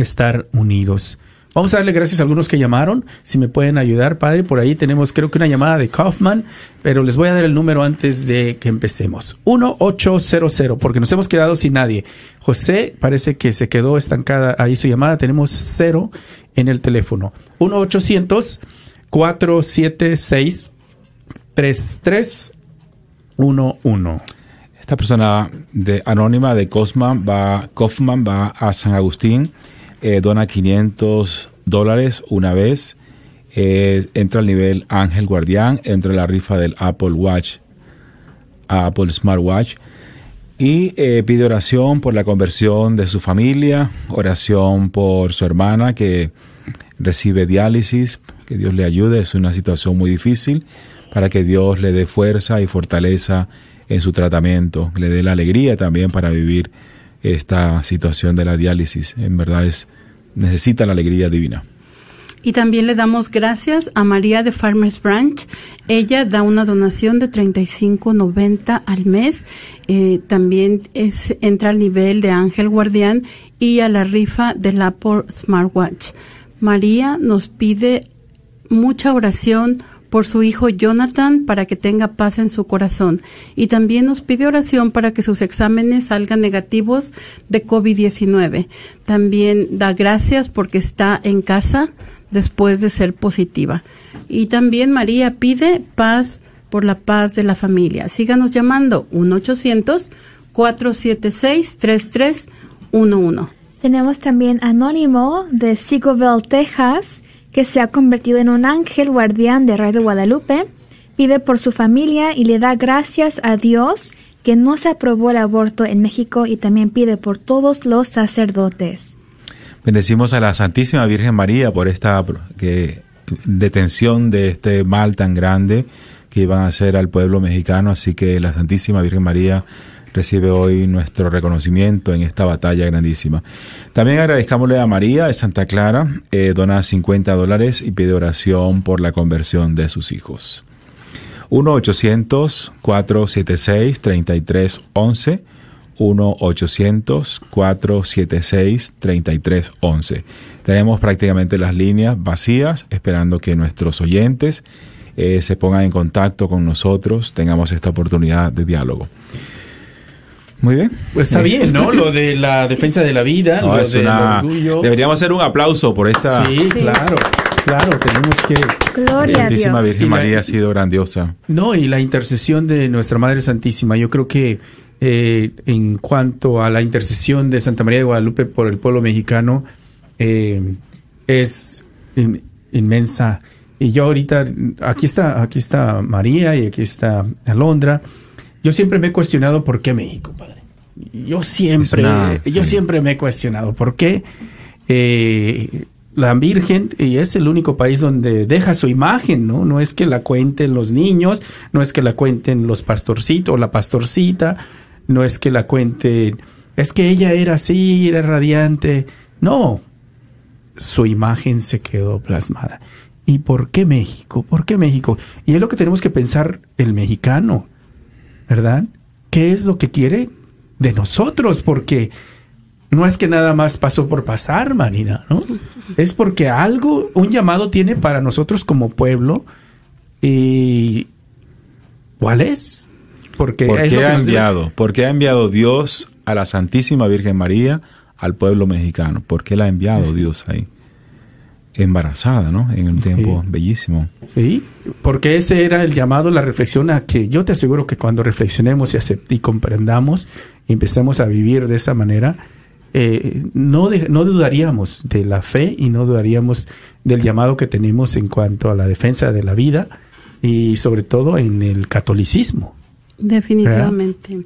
estar unidos. Vamos a darle gracias a algunos que llamaron. Si me pueden ayudar, padre, por ahí tenemos creo que una llamada de Kaufman, pero les voy a dar el número antes de que empecemos. 1800, porque nos hemos quedado sin nadie. José parece que se quedó estancada ahí su llamada. Tenemos cero en el teléfono. 1-800-476-3311.
Esta persona de, anónima de Kaufman va, Kaufman va a San Agustín eh, dona 500 dólares una vez, eh, entra al nivel Ángel Guardián, entra la rifa del Apple Watch, Apple Smartwatch, y eh, pide oración por la conversión de su familia, oración por su hermana que recibe diálisis, que Dios le ayude, es una situación muy difícil, para que Dios le dé fuerza y fortaleza en su tratamiento, le dé la alegría también para vivir esta situación de la diálisis. En verdad es necesita la alegría divina.
Y también le damos gracias a María de Farmers Branch. Ella da una donación de 35.90 al mes. Eh, también es, entra al nivel de Ángel Guardián y a la rifa del Apple Smartwatch. María nos pide mucha oración por su hijo Jonathan para que tenga paz en su corazón. Y también nos pide oración para que sus exámenes salgan negativos de COVID-19. También da gracias porque está en casa después de ser positiva. Y también María pide paz por la paz de la familia. Síganos llamando 1-800-476-3311.
Tenemos también Anónimo de Sigoville, Texas que se ha convertido en un ángel guardián de Radio Guadalupe, pide por su familia y le da gracias a Dios que no se aprobó el aborto en México y también pide por todos los sacerdotes.
Bendecimos a la Santísima Virgen María por esta detención de este mal tan grande que iban a hacer al pueblo mexicano, así que la Santísima Virgen María recibe hoy nuestro reconocimiento en esta batalla grandísima. También agradezcámosle a María de Santa Clara, eh, dona 50 dólares y pide oración por la conversión de sus hijos. 1-800-476-3311. 1-800-476-3311. Tenemos prácticamente las líneas vacías, esperando que nuestros oyentes eh, se pongan en contacto con nosotros, tengamos esta oportunidad de diálogo. Muy bien.
Pues está bien, ¿no? Lo de la defensa de la vida, lo del orgullo.
Deberíamos hacer un aplauso por esta.
Sí, claro. Claro, tenemos que.
Gloria
la Santísima
a Dios.
Virgen María ha sido grandiosa.
No, y la intercesión de nuestra Madre Santísima. Yo creo que eh, en cuanto a la intercesión de Santa María de Guadalupe por el pueblo mexicano, eh, es inmensa. Y yo ahorita, aquí está, aquí está María y aquí está Alondra. Yo siempre me he cuestionado por qué México, padre. Yo siempre, yo siempre me he cuestionado por qué eh, la Virgen y es el único país donde deja su imagen, ¿no? No es que la cuenten los niños, no es que la cuenten los pastorcitos o la pastorcita, no es que la cuenten, es que ella era así, era radiante. No, su imagen se quedó plasmada. ¿Y por qué México? ¿Por qué México? Y es lo que tenemos que pensar el mexicano, ¿verdad? ¿Qué es lo que quiere de nosotros? Porque no es que nada más pasó por pasar, Marina, ¿no? Es porque algo, un llamado tiene para nosotros como pueblo. ¿Y cuál es?
Porque ¿Por qué ha enviado? ¿Por qué ha enviado Dios a la Santísima Virgen María al pueblo mexicano? ¿Por qué la ha enviado Dios ahí? Embarazada, ¿no? En un tiempo bellísimo.
Sí, porque ese era el llamado, la reflexión a que yo te aseguro que cuando reflexionemos y, y comprendamos y empecemos a vivir de esa manera, eh, no, no dudaríamos de la fe y no dudaríamos del llamado que tenemos en cuanto a la defensa de la vida y sobre todo en el catolicismo.
Definitivamente.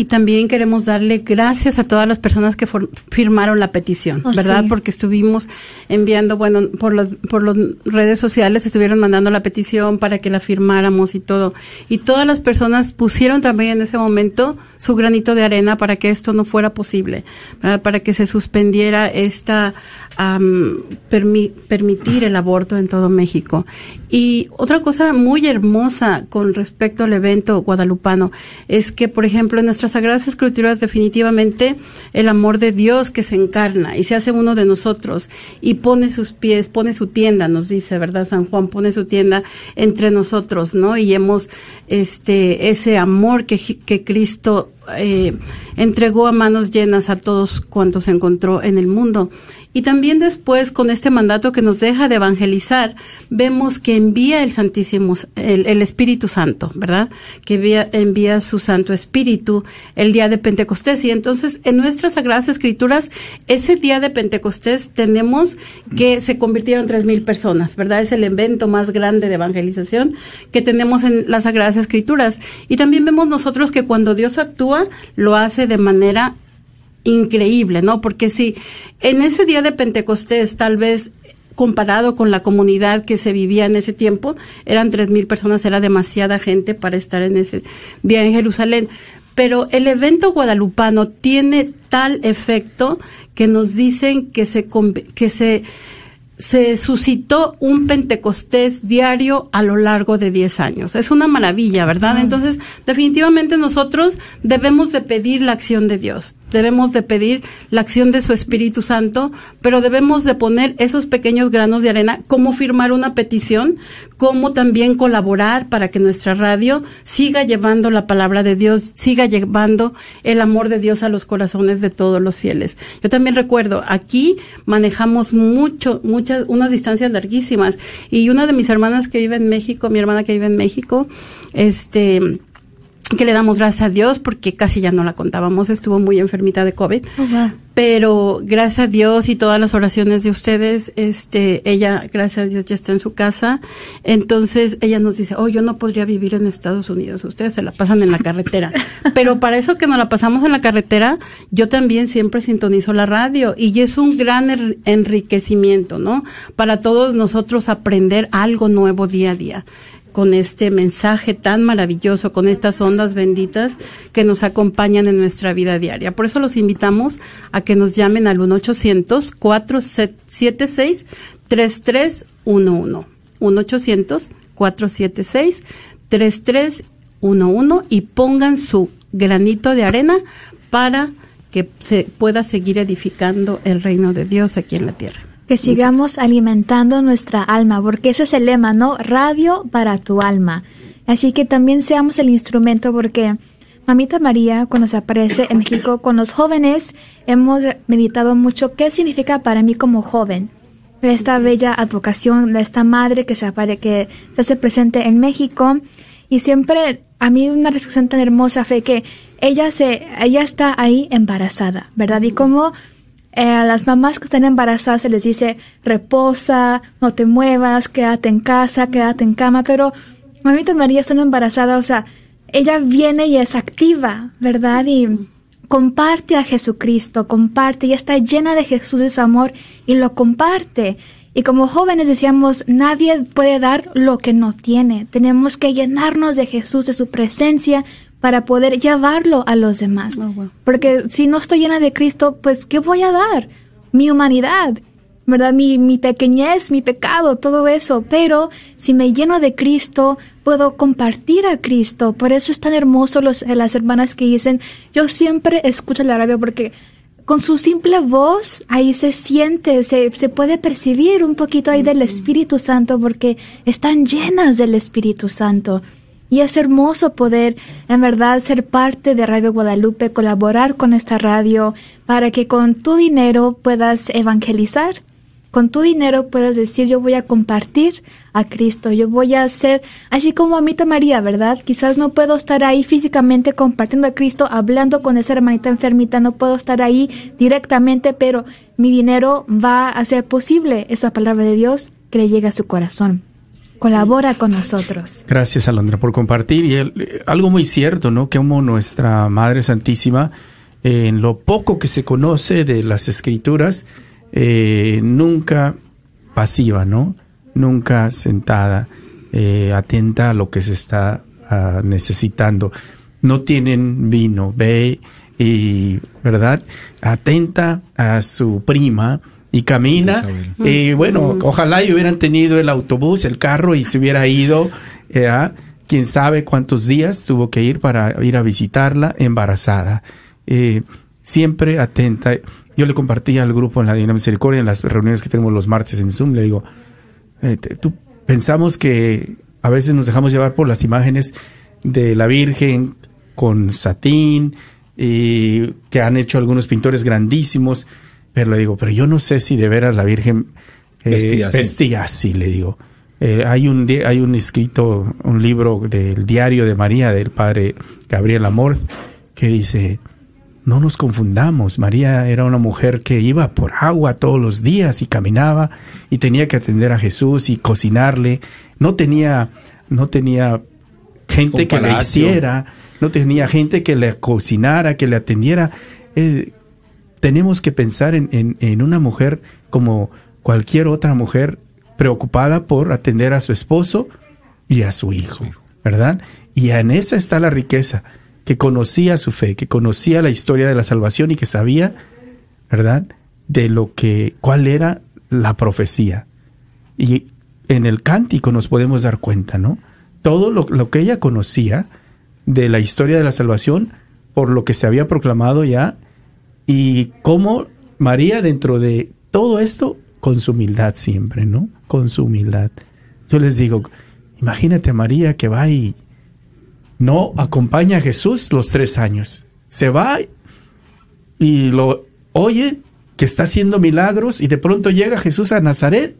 Y también queremos darle gracias a todas las personas que firmaron la petición, oh, ¿verdad? Porque estuvimos enviando, bueno, por las por las redes sociales estuvieron mandando la petición para que la firmáramos y todo. Y todas las personas pusieron también en ese momento su granito de arena para que esto no fuera posible, para que se suspendiera esta permitir el aborto en todo México. Y otra cosa muy hermosa con respecto al evento guadalupano es que, por ejemplo, en nuestras Sagradas Escrituras definitivamente el amor de Dios que se encarna y se hace uno de nosotros y pone sus pies, pone su tienda, nos dice, ¿verdad? San Juan pone su tienda entre nosotros, ¿no? Y hemos este ese amor que, que Cristo eh, entregó a manos llenas a todos cuantos encontró en el mundo. Y también después, con este mandato que nos deja de evangelizar, vemos que envía el Santísimo, el, Espíritu Santo, ¿verdad? Que envía, envía, su Santo Espíritu el día de Pentecostés. Y entonces, en nuestras Sagradas Escrituras, ese día de Pentecostés tenemos que se convirtieron tres mil personas, ¿verdad? Es el evento más grande de evangelización que tenemos en las Sagradas Escrituras. Y también vemos nosotros que cuando Dios actúa, lo hace de manera increíble, ¿no? Porque si en ese día de Pentecostés tal vez comparado con la comunidad que se vivía en ese tiempo, eran tres mil personas, era demasiada gente para estar en ese día en Jerusalén. Pero el evento guadalupano tiene tal efecto que nos dicen que se, que se se suscitó un Pentecostés diario a lo largo de 10 años. Es una maravilla, ¿verdad? Entonces, definitivamente nosotros debemos de pedir la acción de Dios, debemos de pedir la acción de su Espíritu Santo, pero debemos de poner esos pequeños granos de arena, como firmar una petición, como también colaborar para que nuestra radio siga llevando la palabra de Dios, siga llevando el amor de Dios a los corazones de todos los fieles. Yo también recuerdo, aquí manejamos mucho, muchas, unas distancias larguísimas y una de mis hermanas que vive en México, mi hermana que vive en México, este, que le damos gracias a Dios porque casi ya no la contábamos, estuvo muy enfermita de COVID. Oh, Pero gracias a Dios y todas las oraciones de ustedes, este, ella, gracias a Dios, ya está en su casa. Entonces ella nos dice, oh, yo no podría vivir en Estados Unidos, ustedes se la pasan en la carretera. Pero para eso que nos la pasamos en la carretera, yo también siempre sintonizo la radio y es un gran enriquecimiento, ¿no? Para todos nosotros aprender algo nuevo día a día con este mensaje tan maravilloso, con estas ondas benditas que nos acompañan en nuestra vida diaria. Por eso los invitamos a que nos llamen al 1-800-476-3311. 1-800-476-3311 y pongan su granito de arena para que se pueda seguir edificando el reino de Dios aquí en la tierra
que sigamos alimentando nuestra alma, porque ese es el lema, ¿no? Radio para tu alma. Así que también seamos el instrumento porque Mamita María, cuando se aparece en México con los jóvenes, hemos meditado mucho qué significa para mí como joven. Esta bella advocación de esta madre que se, apare, que se hace presente en México. Y siempre a mí una reflexión tan hermosa fue que ella, se, ella está ahí embarazada, ¿verdad? Y como eh, a las mamás que están embarazadas se les dice reposa, no te muevas, quédate en casa, quédate en cama, pero mamita María está embarazada, o sea, ella viene y es activa, ¿verdad? Y comparte a Jesucristo, comparte, y está llena de Jesús y su amor y lo comparte. Y como jóvenes decíamos, nadie puede dar lo que no tiene. Tenemos que llenarnos de Jesús, de su presencia, para poder llevarlo a los demás. Oh, Porque si no estoy llena de Cristo, pues ¿qué voy a dar? Mi humanidad, ¿verdad? Mi, mi pequeñez, mi pecado, todo eso. Pero si me lleno de Cristo, puedo compartir a Cristo. Por eso es tan hermoso los, las hermanas que dicen, yo siempre escucho la radio porque con su simple voz ahí se siente, se, se puede percibir un poquito ahí del Espíritu Santo porque están llenas del Espíritu Santo. Y es hermoso poder, en verdad, ser parte de Radio Guadalupe, colaborar con esta radio para que con tu dinero puedas evangelizar. Con tu dinero puedas decir, yo voy a compartir a Cristo, yo voy a hacer, así como Amita María, ¿verdad? Quizás no puedo estar ahí físicamente compartiendo a Cristo, hablando con esa hermanita enfermita, no puedo estar ahí directamente, pero mi dinero va a hacer posible esa palabra de Dios que le llegue a su corazón colabora con nosotros.
Gracias, Alondra, por compartir. Y algo muy cierto, ¿no? Que como nuestra Madre Santísima, en lo poco que se conoce de las Escrituras, eh, nunca pasiva, ¿no? Nunca sentada, eh, atenta a lo que se está ah, necesitando. No tienen vino, ve y, ¿verdad? Atenta a su prima, y camina. Y bueno, ojalá y hubieran tenido el autobús, el carro y se hubiera ido. Eh, quién sabe cuántos días tuvo que ir para ir a visitarla embarazada. Eh, siempre atenta. Yo le compartí al grupo en la Divina Misericordia, en las reuniones que tenemos los martes en Zoom, le digo, eh, tú pensamos que a veces nos dejamos llevar por las imágenes de la Virgen con satín, y que han hecho algunos pintores grandísimos pero le digo, pero yo no sé si de veras la Virgen eh, vestía, así. le digo. Eh, hay, un, hay un escrito, un libro del diario de María, del padre Gabriel Amor, que dice, no nos confundamos, María era una mujer que iba por agua todos los días y caminaba y tenía que atender a Jesús y cocinarle, no tenía, no tenía gente que le hiciera, no tenía gente que le cocinara, que le atendiera. Tenemos que pensar en, una mujer como cualquier otra mujer preocupada por atender a su esposo y a su hijo, ¿verdad? Y en esa está la riqueza, que conocía su fe, que conocía la historia de la salvación y que sabía, ¿verdad? De lo que, cuál era la profecía. Y en el cántico nos podemos dar cuenta, ¿no? Todo lo, lo que ella conocía de la historia de la salvación, por lo que se había proclamado ya y cómo María dentro de todo esto, con su humildad siempre, ¿no? Con su humildad. Yo les digo, imagínate a María que va y no acompaña a Jesús los tres años. Se va y lo oye que está haciendo milagros y de pronto llega Jesús a Nazaret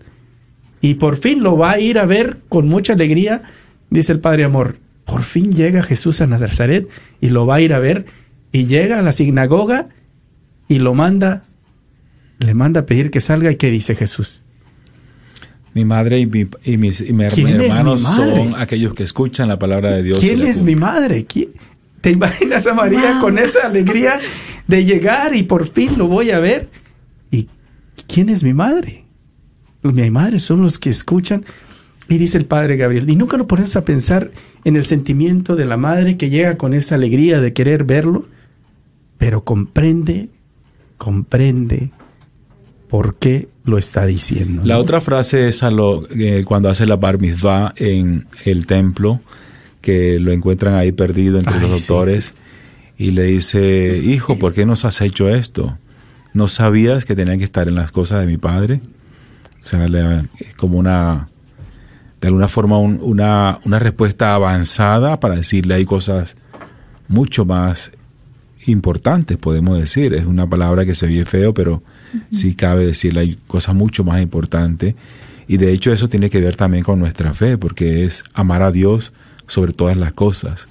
y por fin lo va a ir a ver con mucha alegría, dice el Padre Amor. Por fin llega Jesús a Nazaret y lo va a ir a ver y llega a la sinagoga y lo manda, le manda a pedir que salga y ¿qué dice Jesús?
Mi madre y, mi, y mis, hermanos son aquellos que escuchan la palabra de Dios.
¿Quién es mi madre? ¿Te imaginas a María con esa alegría de llegar y por fin lo voy a ver? ¿Y quién es mi madre? Mi madre son los que escuchan. Y dice el padre Gabriel, y nunca lo pones a pensar en el sentimiento de la madre que llega con esa alegría de querer verlo, pero comprende comprende por qué lo está diciendo.
La otra frase es a lo, eh, cuando hace la bar mitzvah en el templo, que lo encuentran ahí perdido entre los doctores, y le dice, hijo, ¿por qué nos has hecho esto? ¿No sabías que tenían que estar en las cosas de mi padre? O sea, es como una, de alguna forma, una, una respuesta avanzada para decirle hay cosas mucho más importantes, podemos decir. Es una palabra que se oye feo, pero sí cabe decirle, hay cosas mucho más importantes. Y de hecho eso tiene que ver también con nuestra fe, porque es amar a Dios sobre todas las cosas,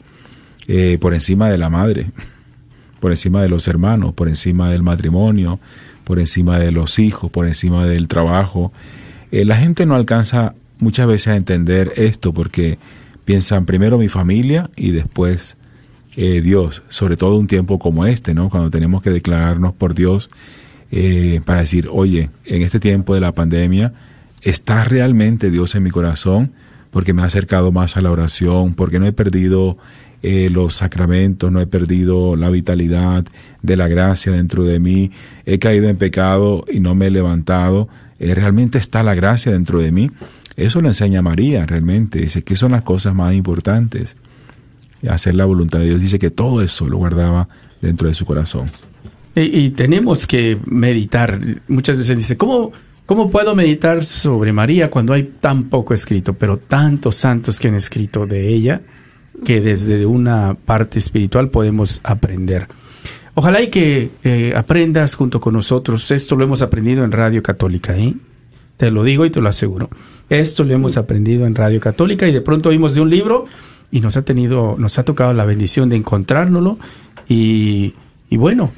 eh, por encima de la madre, por encima de los hermanos, por encima del matrimonio, por encima de los hijos, por encima del trabajo. Eh, la gente no alcanza muchas veces a entender esto porque piensan primero mi familia y después eh, Dios, sobre todo un tiempo como este, ¿no? Cuando tenemos que declararnos por Dios eh, para decir, oye, en este tiempo de la pandemia, ¿está realmente Dios en mi corazón? Porque me ha acercado más a la oración, porque no he perdido eh, los sacramentos, no he perdido la vitalidad de la gracia dentro de mí, he caído en pecado y no me he levantado, realmente está la gracia dentro de mí. Eso lo enseña María realmente, dice que son las cosas más importantes hacer la voluntad de Dios. Dice que todo eso lo guardaba dentro de su corazón.
Y, tenemos que meditar. Muchas veces dice, ¿cómo, ¿cómo puedo meditar sobre María cuando hay tan poco escrito? Pero tantos santos que han escrito de ella que desde una parte espiritual podemos aprender. Ojalá y que eh, aprendas junto con nosotros. Esto lo hemos aprendido en Radio Católica, ¿eh? Te lo digo y te lo aseguro. Esto lo hemos aprendido en Radio Católica y de pronto oímos de un libro y nos ha tenido, nos ha tocado la bendición de encontrárnoslo y, y bueno,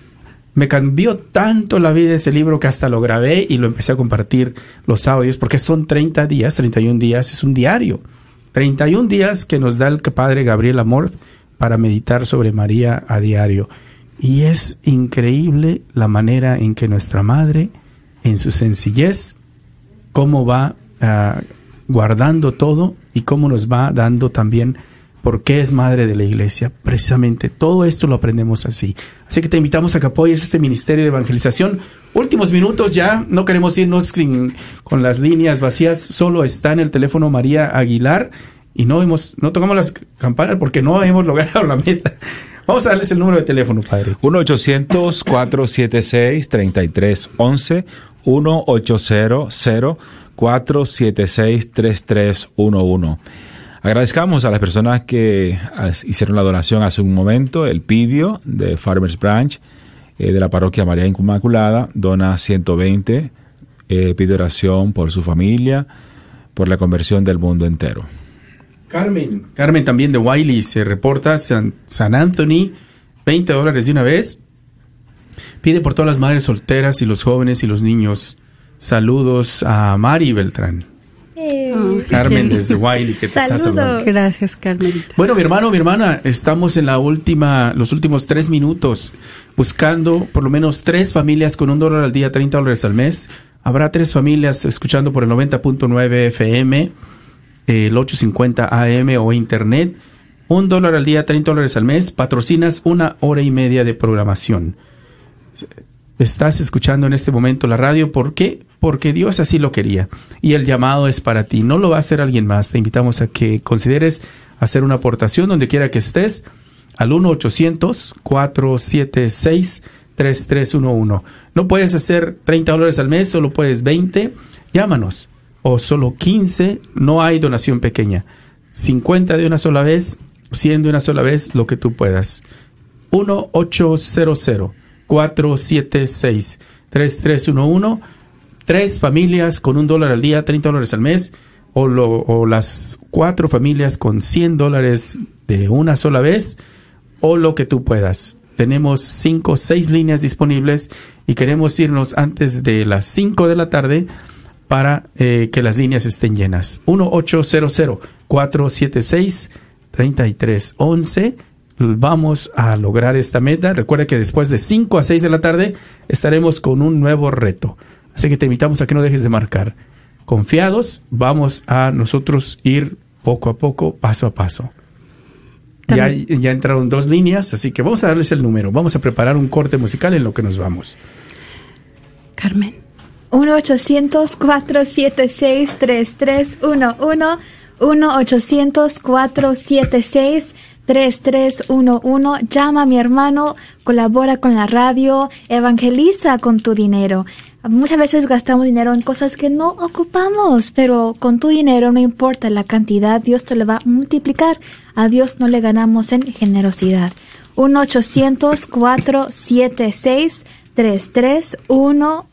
me cambió tanto la vida ese libro que hasta lo grabé y lo empecé a compartir los audios porque son 30 días, 31 días, es un diario. 31 días que nos da el padre Gabriel Amor para meditar sobre María a diario. Y es increíble la manera en que nuestra madre, en su sencillez, cómo va ah, guardando todo y cómo nos va dando también por qué es madre de la iglesia. Precisamente todo esto lo aprendemos así. Así que te invitamos a que apoyes este ministerio de evangelización. Últimos minutos ya, no queremos irnos sin, con las líneas vacías, solo está en el teléfono María Aguilar y no hemos, no tocamos las campanas porque no hemos logrado la meta. Vamos a darles el número de teléfono, padre.
1-800-476-3311, 1-800-476-3311. Agradezcamos a las personas que hicieron la donación hace un momento. El Pidio de Farmers Branch eh, de la parroquia María Inmaculada dona 120. Eh, pide oración por su familia, por la conversión del mundo entero.
Carmen, Carmen también de Wiley se reporta San, San Anthony, 20 dólares de una vez. Pide por todas las madres solteras y los jóvenes y los niños. Saludos a Mari Beltrán. Carmen desde Wiley que te está saludando.
Gracias, Carmen.
Bueno, mi hermano, mi hermana, estamos en la última, los últimos tres minutos buscando por lo menos tres familias con un dólar al día, 30 dólares al mes. Habrá tres familias escuchando por el 90.9 FM, el 850 AM o Internet. Un dólar al día, 30 dólares al mes. Patrocinas una hora y media de programación estás escuchando en este momento la radio. ¿Por qué? Porque Dios así lo quería. Y el llamado es para ti. No lo va a hacer alguien más. Te invitamos a que consideres hacer una aportación donde quiera que estés al 1-800-476-3311. No puedes hacer 30 dólares al mes, solo puedes 20. Llámanos. O solo 15. No hay donación pequeña. 50 de una sola vez, 100 de una sola vez, lo que tú puedas. 1 800 476-3311. Tres familias con un dólar al día, 30 dólares al mes, o, o las cuatro familias con 100 dólares de una sola vez, o lo que tú puedas. Tenemos cinco seis líneas disponibles y queremos irnos antes de las 5 de la tarde para eh, que las líneas estén llenas. 1-800-476-3311 vamos a lograr esta meta. Recuerda que después de 5 a 6 de la tarde estaremos con un nuevo reto. Así que te invitamos a que no dejes de marcar. Confiados, vamos a nosotros ir poco a poco, paso a paso. Ya, ya, entraron dos líneas, así que vamos a darles el número. Vamos a preparar un corte musical en lo que nos vamos.
Carmen.
1-800-476-3311. 1-800-476-3311. 3311. Llama a mi hermano, colabora con la radio, evangeliza con tu dinero. Muchas veces gastamos dinero en cosas que no ocupamos, pero con tu dinero no importa la cantidad, Dios te lo va a multiplicar. A Dios no le ganamos en generosidad. 1-800-476-3311.